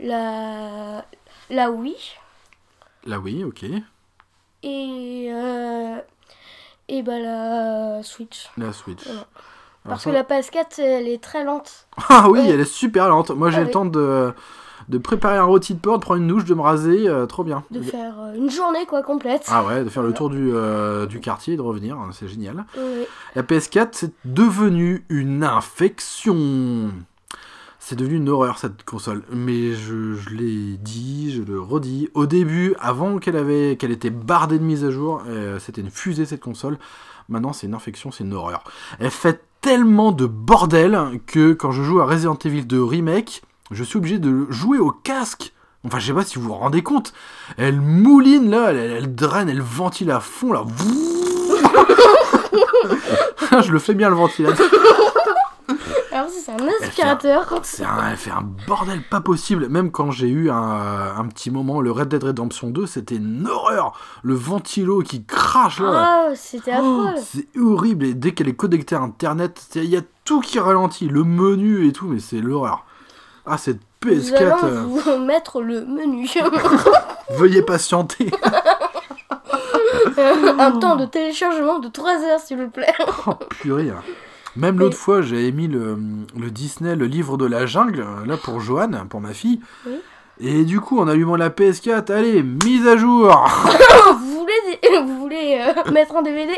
la, la Wii Là, oui, ok. et, et bah la Switch. La Switch. Parce que la PS4 elle est très lente. Ah oui, Ouais. elle est super lente. Moi, j'ai Ah le oui. temps de, de préparer un rôti de porc, de prendre une douche, de me raser, euh, trop bien. De faire euh, une journée quoi complète. Ah ouais, de faire le tour du, euh, du quartier et de revenir, hein, c'est génial. La PS4, c'est devenu une infection. C'est devenu une horreur cette console. Mais je, je l'ai dit, je le redis. Au début, avant qu'elle avait, qu'elle était bardée de mises à jour, c'était une fusée cette console. Maintenant, c'est une infection, c'est une horreur. Elle fait tellement de bordel que quand je joue à Resident Evil 2 Remake, je suis obligé de jouer au casque. Enfin, je sais pas si vous vous rendez compte. Elle mouline là, elle, draine, elle ventile à fond là. je le fais bien le ventilateur. Alors si c'est un aspirateur C'est un, elle fait un bordel pas possible. Même quand j'ai eu un, un petit moment, le Red Dead Redemption 2, c'était une horreur. Le ventilo qui crache là. Ah, c'était Oh, affreux. c'est horrible. Et dès qu'elle est connectée à Internet, il y a tout qui ralentit. Le menu et tout, mais c'est l'horreur. Ah, cette Nous PS4, allons euh, vous mettre le menu. veuillez patienter. un temps de téléchargement de 3 heures s'il vous plaît. Oh, purée. Même l'autre fois, j'avais mis le, le Disney, le livre de la jungle, euh, là pour Joanne, pour ma fille. Oui. Et du coup, en allumant la PS4, allez, mise à jour vous voulez, vous voulez euh, mettre un DVD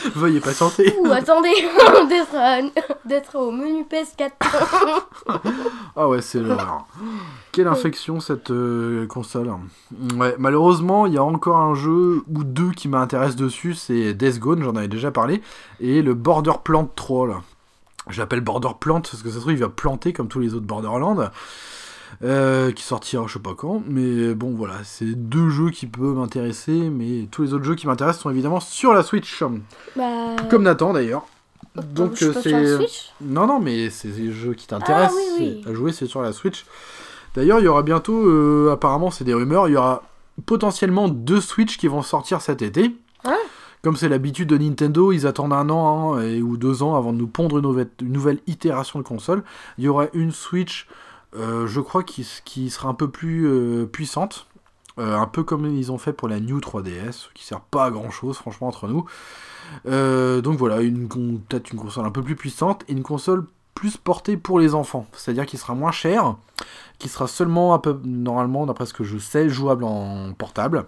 Veuillez patienter. Ou attendez d'être à- d'être au menu PS4. Ah ouais, c'est l'horreur. Quelle infection cette euh, console. Ouais, malheureusement, il y a encore un jeu ou deux qui m'intéressent dessus, c'est Death Gone, j'en avais déjà parlé, et le Border Plant 3 là. Je l'appelle Border Plant parce que ça se trouve il va planter comme tous les autres Borderlands. Euh, qui sortira je sais pas quand, mais bon voilà, c'est deux jeux qui peuvent m'intéresser, mais tous les autres jeux qui m'intéressent sont évidemment sur la Switch, Bah, comme Nathan d'ailleurs. Donc euh, c'est Switch. non, non, mais c'est des jeux qui t'intéressent Ah, oui, oui. c'est- à jouer, c'est sur la Switch. D'ailleurs, il y aura bientôt, euh, apparemment, c'est des rumeurs, il y aura potentiellement deux Switch qui vont sortir cet été. Ah. Comme c'est l'habitude de Nintendo, ils attendent un an hein, et, ou deux ans avant de nous pondre une nouvelle, une nouvelle itération de console. Il y aura une Switch, euh, je crois, qui, s- qui sera un peu plus euh, puissante. Euh, un peu comme ils ont fait pour la New 3DS, qui sert pas à grand chose, franchement, entre nous. Euh, donc voilà, peut-être une console un peu plus puissante et une console plus portée pour les enfants. C'est-à-dire qui sera moins cher, qui sera seulement un peu, normalement, d'après ce que je sais, jouable en portable.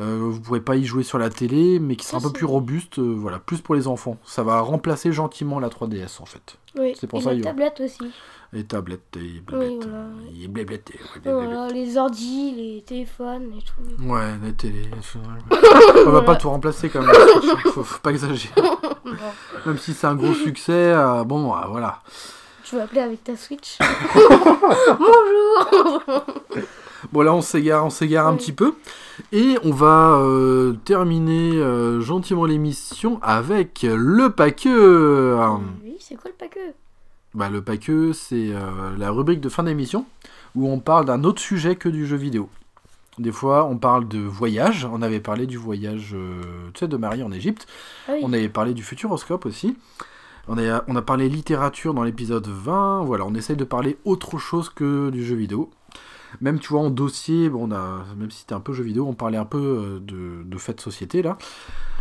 Euh, vous pourrez pas y jouer sur la télé, mais qui sera un peu plus robuste, euh, voilà, plus pour les enfants. Ça va remplacer gentiment la 3DS en fait. Oui. c'est pour et ça, la tablette aussi. Les tablettes et blablettes. voilà. Et blablettes, et- ouais, blablettes. Voilà, les ordi, les téléphones et tout. Ouais, la télé. On va pas tout remplacer quand même. faut, faut pas exagérer. Même si c'est un gros succès, euh, bon, euh, voilà. Tu vas appeler avec ta Switch. Bonjour Bon, là, on s'égare, on s'égare un Oui. petit peu. Et on va euh, terminer gentiment l'émission avec le paqueux. Oui, c'est quoi le paqueux? Bah, le paqueux, c'est euh, la rubrique de fin d'émission où on parle d'un autre sujet que du jeu vidéo. Des fois, on parle de voyage. On avait parlé du voyage euh, tu sais, de Marie en Égypte. Ah oui. On avait parlé du Futuroscope aussi. On a, on a parlé littérature dans l'épisode 20. Voilà, on essaye de parler autre chose que du jeu vidéo. Même, tu vois, en dossier, bon, on a, même si c'était un peu jeu vidéo, on parlait un peu euh, de, de faits de société, là.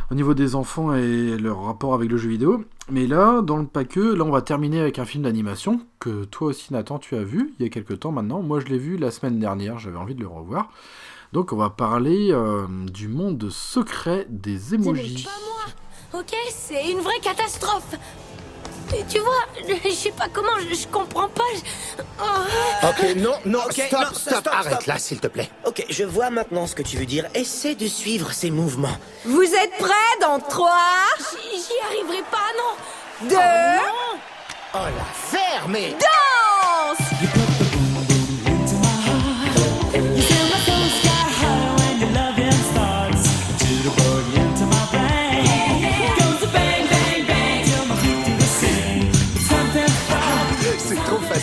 Au niveau des enfants et leur rapport avec le jeu vidéo. Mais là, dans le pas que, là, on va terminer avec un film d'animation que toi aussi, Nathan, tu as vu il y a quelques temps maintenant. Moi, je l'ai vu la semaine dernière, j'avais envie de le revoir. Donc, on va parler euh, du monde secret des emojis. Ok, c'est une vraie catastrophe. Et tu vois, je sais pas comment, je, je comprends pas. je- Oh. Ok, non, non, Ok, stop, non, stop, stop, arrête stop. là, s'il te plaît. Ok, je vois maintenant ce que tu veux dire. Essaie de suivre ces mouvements. Vous êtes prêts dans 3 J'y arriverai pas, non 2 Oh la ferme Danse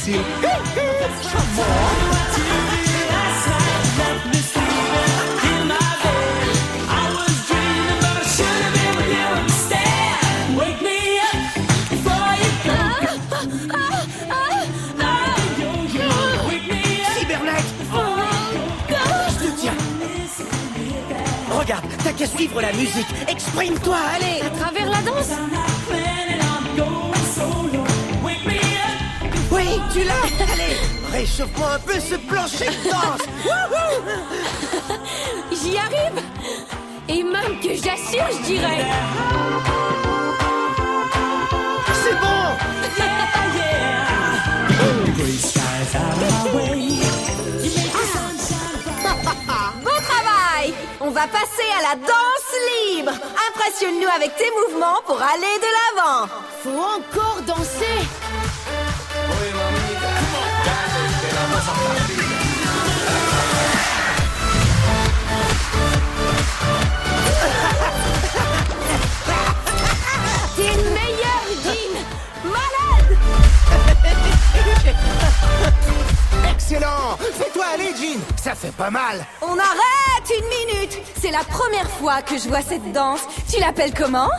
facile. Cybernet Je te tiens Regarde, t'as qu'à suivre la musique. Exprime-toi, allez À travers la danse Oui, tu l'as. Allez. Réchauffe-moi un peu ce plancher de danse. J'y arrive. Et même que j'assure, je dirais. C'est bon. Bon travail. On va passer à la danse libre. Impressionne-nous avec tes mouvements pour aller de l'avant. Faut encore danser T'es le meilleur, Jean Malade. Excellent. Fais-toi aller, Jean. Ça fait pas mal. On arrête une minute. C'est la première fois que je vois cette danse. Tu l'appelles comment?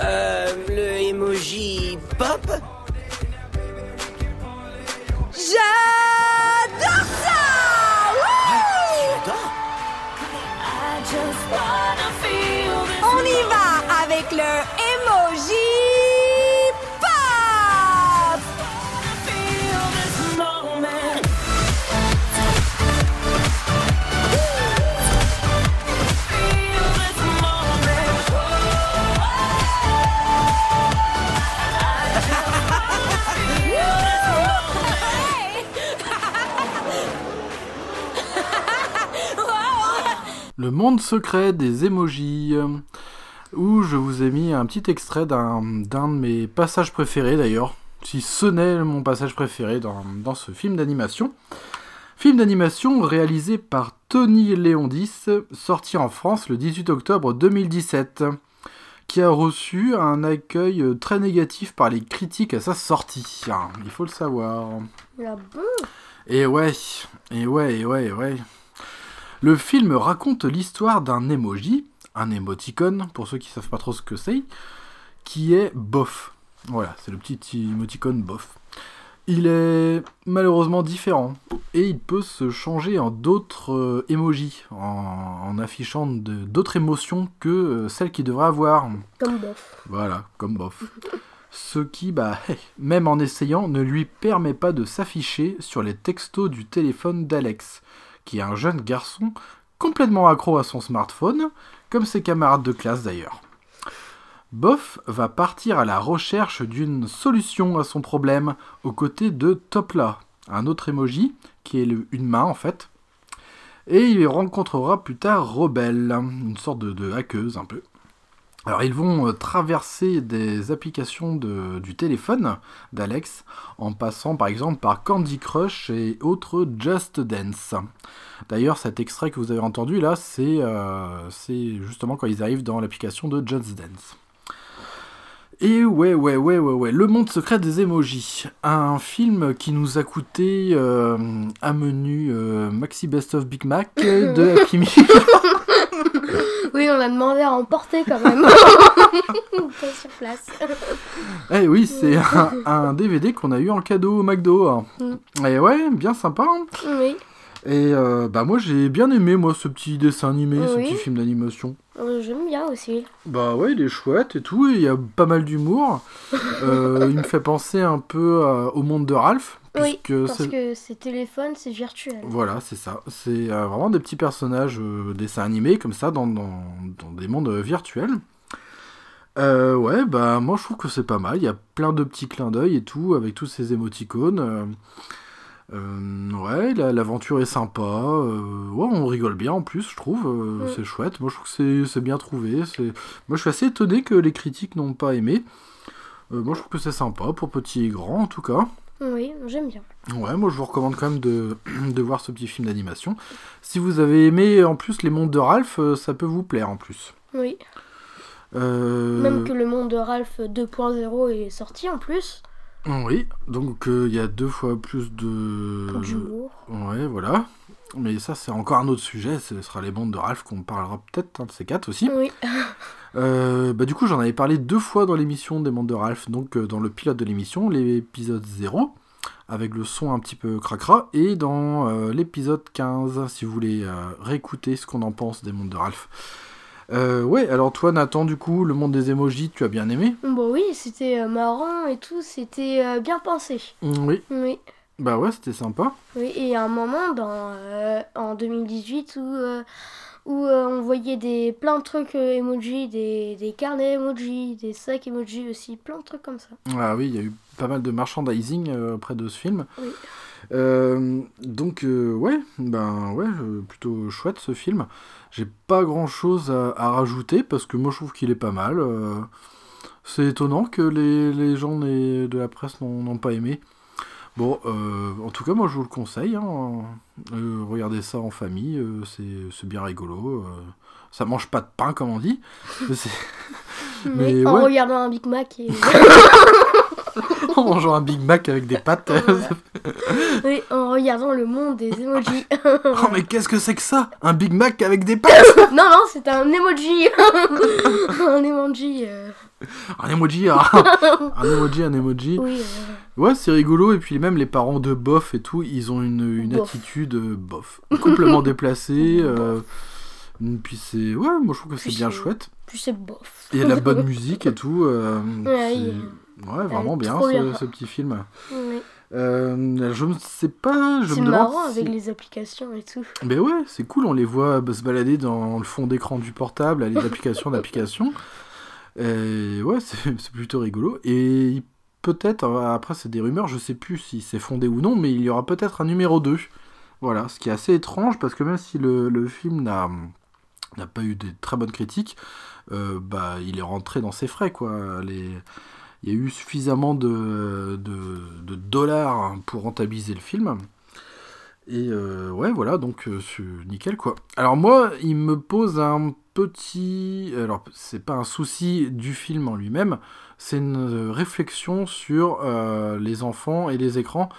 Euh, le emoji pop J'adore ça! Wouh On y va avec le emoji Le monde secret des emojis. euh, Où je vous ai mis un petit extrait d'un d'un de mes passages préférés d'ailleurs. Si ce n'est mon passage préféré dans, dans ce film d'animation. Film d'animation réalisé par Tony Leondis, sorti en France le 18 octobre 2017, qui a reçu un accueil très négatif par les critiques à sa sortie. hein, Il faut le savoir. La. Et ouais, et ouais, et ouais, et ouais. Le film raconte l'histoire d'un emoji, un émoticône, pour ceux qui savent pas trop ce que c'est, qui est bof. Voilà, c'est le petit émoticône bof. Il est malheureusement différent et il peut se changer en d'autres euh, emojis, en, en affichant d'autres émotions que euh, celles qu'il devrait avoir. Comme bof. Voilà, comme bof. Ce qui, bah, même en essayant, ne lui permet pas de s'afficher sur les textos du téléphone d'Alex, qui est un jeune garçon complètement accro à son smartphone, comme ses camarades de classe d'ailleurs. Boff va partir à la recherche d'une solution à son problème aux côtés de Topla, un autre emoji qui est une main en fait. Et il rencontrera plus tard Rebelle, une sorte de, de hackeuse un peu. Alors ils vont euh, traverser des applications de- du téléphone d'Alex en passant par exemple par Candy Crush et autres Just Dance. D'ailleurs cet extrait que vous avez entendu là c'est euh, justement quand ils arrivent dans l'application de Just Dance. Et ouais, ouais, ouais, ouais, ouais, Le Monde Secret des Emojis. Un film qui nous a coûté euh, un menu euh, Maxi Best of Big Mac de Happy Meal. On l'a demandé à emporter quand même. Pas sur place. Eh oui, c'est un, un DVD qu'on a eu en cadeau au McDo. hein. Mm. Et ouais, bien sympa. hein. Oui. Et euh, bah moi j'ai bien aimé moi ce petit dessin animé, ce Oui. petit film d'animation. Euh, J'aime bien aussi. Bah ouais, il est chouette et tout, et il y a pas mal d'humour. Euh, il me fait penser un peu à- au monde de Ralph. Oui, parce que c'est téléphone, c'est virtuel. Voilà, c'est ça. C'est euh, vraiment des petits personnages euh, dessins animés comme ça dans, dans, dans des mondes euh, virtuels. Euh, ouais, bah moi je trouve que c'est pas mal. Il y a plein de petits clins d'œil et tout avec tous ces émoticônes. Euh, ouais, la- l'aventure est sympa. euh, ouais, on rigole bien en plus, je trouve. euh, Mm. C'est chouette. Moi je trouve que c'est- bien trouvé. Moi je suis assez étonné que les critiques n'ont pas aimé. Moi je trouve que c'est sympa pour petits et grands en tout cas. Oui, j'aime bien. Ouais, moi je vous recommande quand même de, de voir ce petit film d'animation. Si vous avez aimé en plus les mondes de Ralph, euh, ça peut vous plaire en plus. Oui. Euh, Même que le monde de Ralph 2.0 est sorti en plus. Oui, donc euh, il y a deux fois plus de... D'humour. Ouais, voilà. Mais ça c'est encore un autre sujet, ce sera les mondes de Ralph qu'on parlera peut-être un de ces quatre aussi. Oui. Euh, bah, du coup, j'en avais parlé deux fois dans l'émission des mondes de Ralph, donc euh, dans le pilote de l'émission, l'épisode 0, avec le son un petit peu cracra, et dans euh, l'épisode 15, si vous voulez réécouter ce qu'on en pense des mondes de Ralph. Ouais, alors toi, Nathan, du coup, le monde des emojis, tu as bien aimé? Bon oui, c'était marrant et tout, c'était bien pensé. Mm, Oui, Oui. Bah ouais, c'était sympa. Oui, et à un moment dans, euh, en 2018 où, euh, où euh, on voyait des, plein de trucs emoji, des, des carnets emoji, des sacs emoji aussi, plein de trucs comme ça. Ah oui, il y a eu pas mal de merchandising auprès de ce film. Oui. Donc ouais, ben ouais, plutôt chouette ce film. J'ai pas grand chose à, à rajouter parce que moi je trouve qu'il est pas mal. c'est étonnant que les, les gens de la presse n'ont pas aimé. Bon, euh, en tout cas moi je vous le conseille. hein. Euh, regardez ça en famille, euh, c'est bien rigolo. ça mange pas de pain comme on dit. Mais c'est- Mais, Mais en ouais. regardant un Big Mac et... en mangeant un Big Mac avec des pâtes. oui, en regardant le monde des emojis. Oh mais qu'est-ce que c'est que ça? Un Big Mac avec des pâtes? Non, non, c'est un emoji. un emoji. Euh, Un emoji, un emoji, un emoji. Oui, euh, Ouais, c'est rigolo. Et puis même les parents de bof et tout, ils ont une, une Bof. attitude euh, bof, complètement déplacée. euh, puis c'est, ouais, moi je trouve que c'est bien chouette. puis c'est bof. Il y a de la bonne musique et tout. euh, Ouais, c'est- il- ouais, vraiment bien ce, bien. ce petit film. Oui. Euh, je ne sais pas, je C'est me demande. marrant si- avec les applications et tout. Mais ouais, c'est cool, on les voit se balader dans le fond d'écran du portable, à les applications d'applications. Et ouais, c'est plutôt rigolo. Et peut-être, euh, après c'est des rumeurs, je sais plus si c'est fondé ou non, mais il y aura peut-être un numéro 2. Voilà, ce qui est assez étrange parce que même si le, le film n'a n'a pas eu de très bonnes critiques, euh, bah il est rentré dans ses frais quoi. Il y a eu suffisamment de, de, de dollars pour rentabiliser le film. Et euh, ouais, voilà, donc euh, c'est nickel quoi. Alors moi, il me pose un petit. Alors, c'est pas un souci du film en lui-même, c'est une euh, réflexion sur les enfants et les écrans.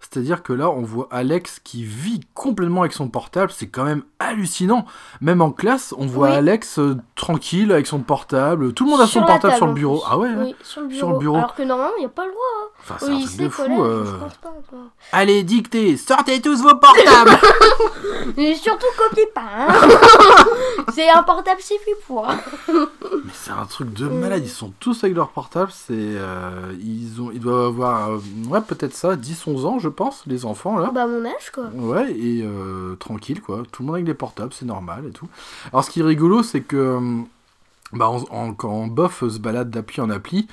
C'est-à-dire que là, on voit Alex qui vit complètement avec son portable, c'est quand même hallucinant. Même en classe, on voit Oui. Alex euh, tranquille avec son portable. Tout le monde a Sur son portable sur le bureau. Ah ouais, hein. Oui, sur le bureau. Sur le bureau. Alors que normalement, il n'y a pas le droit. hein. Enfin, c'est Au un truc lycée, de fou. collège, euh. je pense pas. quoi. Allez, dictez, sortez tous vos portables Et surtout, copie pas. hein. c'est un portable six pieds poids. Mais c'est un truc de malade, ils sont tous avec leur portable, c'est euh, ils ont ils doivent avoir euh, ouais, peut-être ça 10 11 ans je pense les enfants là. Bah, mon âge, quoi. Ouais, et euh, tranquille quoi, tout le monde avec des portables, c'est normal et tout. Alors ce qui est rigolo, c'est que euh, bah, en- en- quand Boff se balade d'appli en appli,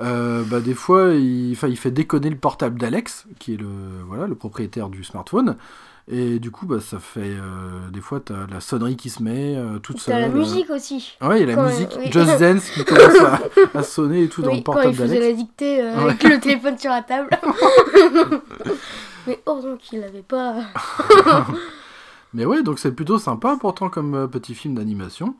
euh, bah, des fois il, il fait déconner le portable d'Alex, qui est le, voilà, le propriétaire du smartphone. Et du coup, bah, ça fait. euh, des fois, t'as la sonnerie qui se met euh, toute seule. T'as la euh. musique aussi. Ouais, il y a la Quand- musique oui. Just Dance qui commence à, à sonner et tout dans le quand portable il faisait la dictée euh, Ouais. avec le téléphone sur la table. Mais heureusement qu'il l'avait pas. Mais ouais, donc c'est plutôt sympa pourtant comme petit film d'animation.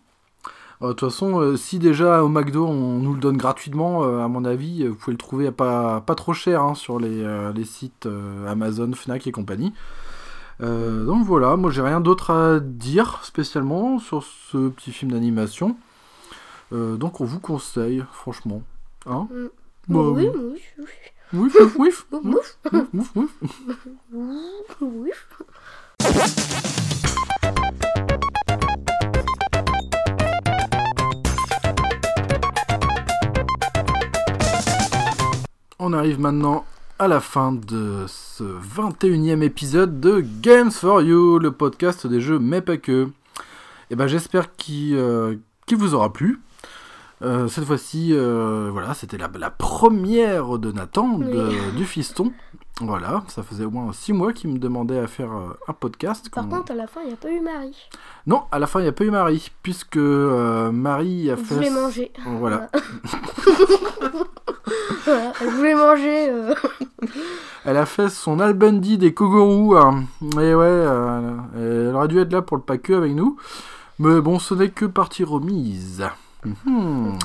De toute façon, si déjà au McDo on nous le donne gratuitement, à mon avis, vous pouvez le trouver à pas, pas trop cher hein, sur les, les sites Amazon, Fnac et compagnie. Euh, donc voilà, moi j'ai rien d'autre à dire spécialement sur ce petit film d'animation. Euh, donc on vous conseille, franchement. Hein Mm. Bah oui, oui. oui, oui. Ouf, ouf. On arrive maintenant à la fin de ce 21e épisode de Games for You, le podcast des jeux mais pas que. Et ben j'espère qu'il euh, qu'il vous aura plu. Euh, cette fois-ci, euh, voilà, c'était la, la première de Nathan, de- Oui. du fiston. Voilà, ça faisait au moins 6 mois qu'il me demandait à faire euh, un podcast. Par contre, à la fin, il n'y a pas eu Marie. Non, à la fin, il n'y a pas eu Marie, puisque euh, Marie a fait... voulait manger. Voilà. Voilà, elle voulait manger. euh. Elle a fait son Albundi des Kogoro. hein. Et ouais, euh, elle aurait dû être là pour le paqueux avec nous. Mais bon, ce n'est que partie remise. Mhm.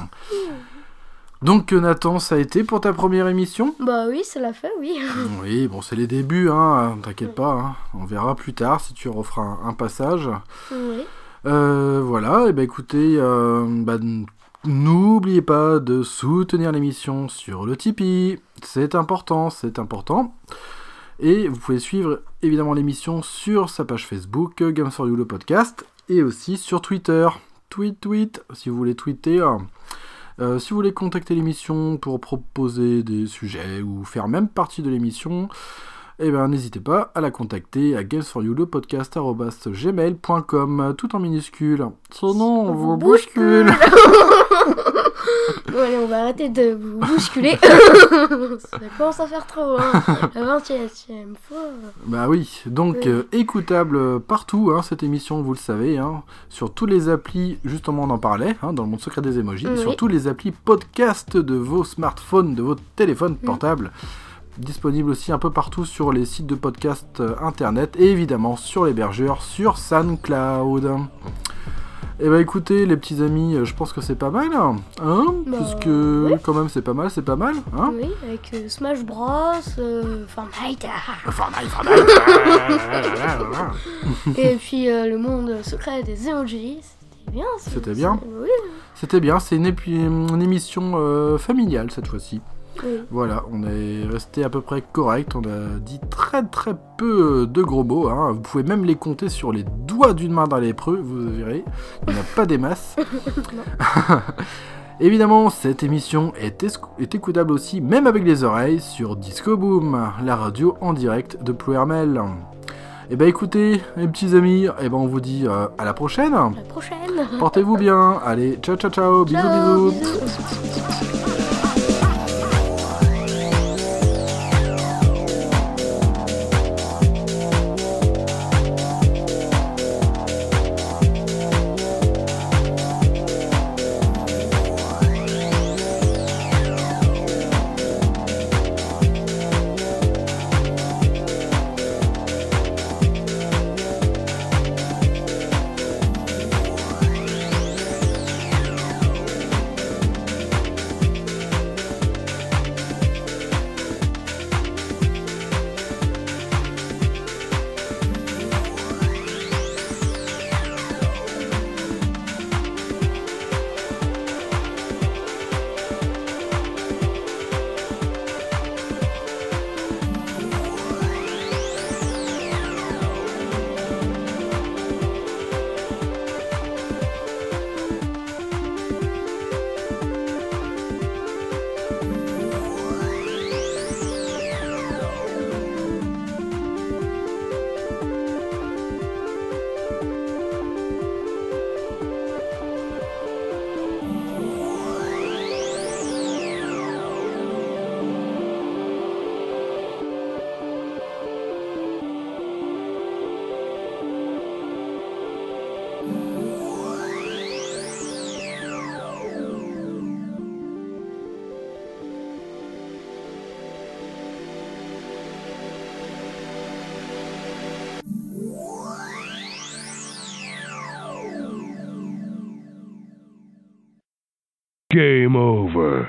Donc, euh, Nathan, ça a été pour ta première émission? Bah oui, ça l'a fait, oui. Oui, bon, c'est les débuts, hein. T'inquiète pas. hein. On verra plus tard si tu referas un, un passage. Oui. Euh, voilà, et ben écoutez, euh, bah, n- n'oubliez pas de soutenir l'émission sur le Tipeee. C'est important, c'est important. Et vous pouvez suivre évidemment l'émission sur sa page Facebook, Games for You le podcast, et aussi sur Twitter. Tweet, tweet, si vous voulez tweeter. euh, euh, si vous voulez contacter l'émission pour proposer des sujets ou faire même partie de l'émission, eh ben n'hésitez pas à la contacter à games4you le tout en minuscule. Sinon, on vous bouscule. Bon, allez, on va arrêter de vous bousculer. Ça commence à faire trop, hein. La 20 e fois. Bah oui, donc euh, écoutable partout, hein, cette émission, vous le savez, hein, sur tous les applis, justement on en parlait, hein, dans le monde secret des emojis, Oui. sur tous les applis podcast de vos smartphones, de vos téléphones Mm. portables, disponible aussi un peu partout sur les sites de podcast euh, internet, et évidemment sur l'hébergeur, sur SoundCloud. Et bah écoutez les petits amis, euh, je pense que c'est pas mal, hein, hein, Bah, puisque oui. quand même c'est pas mal, c'est pas mal, hein. Oui, avec euh, Smash Bros, euh, Fortnite. Fortnite, Fortnite. et puis euh, le monde secret des emojis. C'était bien. ça. C'était bien. Oui, C'était bien, c'est une, émission familiale cette fois-ci. Oui. Voilà, on est resté à peu près correct, on a dit très très peu de gros mots, hein. vous pouvez même les compter sur les doigts d'une main dans les preux, vous verrez, il n'y a pas des masses. Évidemment, cette émission est, est écoutable aussi, même avec les oreilles, sur Disco Boom, la radio en direct de Plouermel. Et bah écoutez, les petits amis, et ben on vous dit euh, à la prochaine. La prochaine. Portez-vous bien. Allez, ciao ciao ciao. Bisous Ciao, bisous.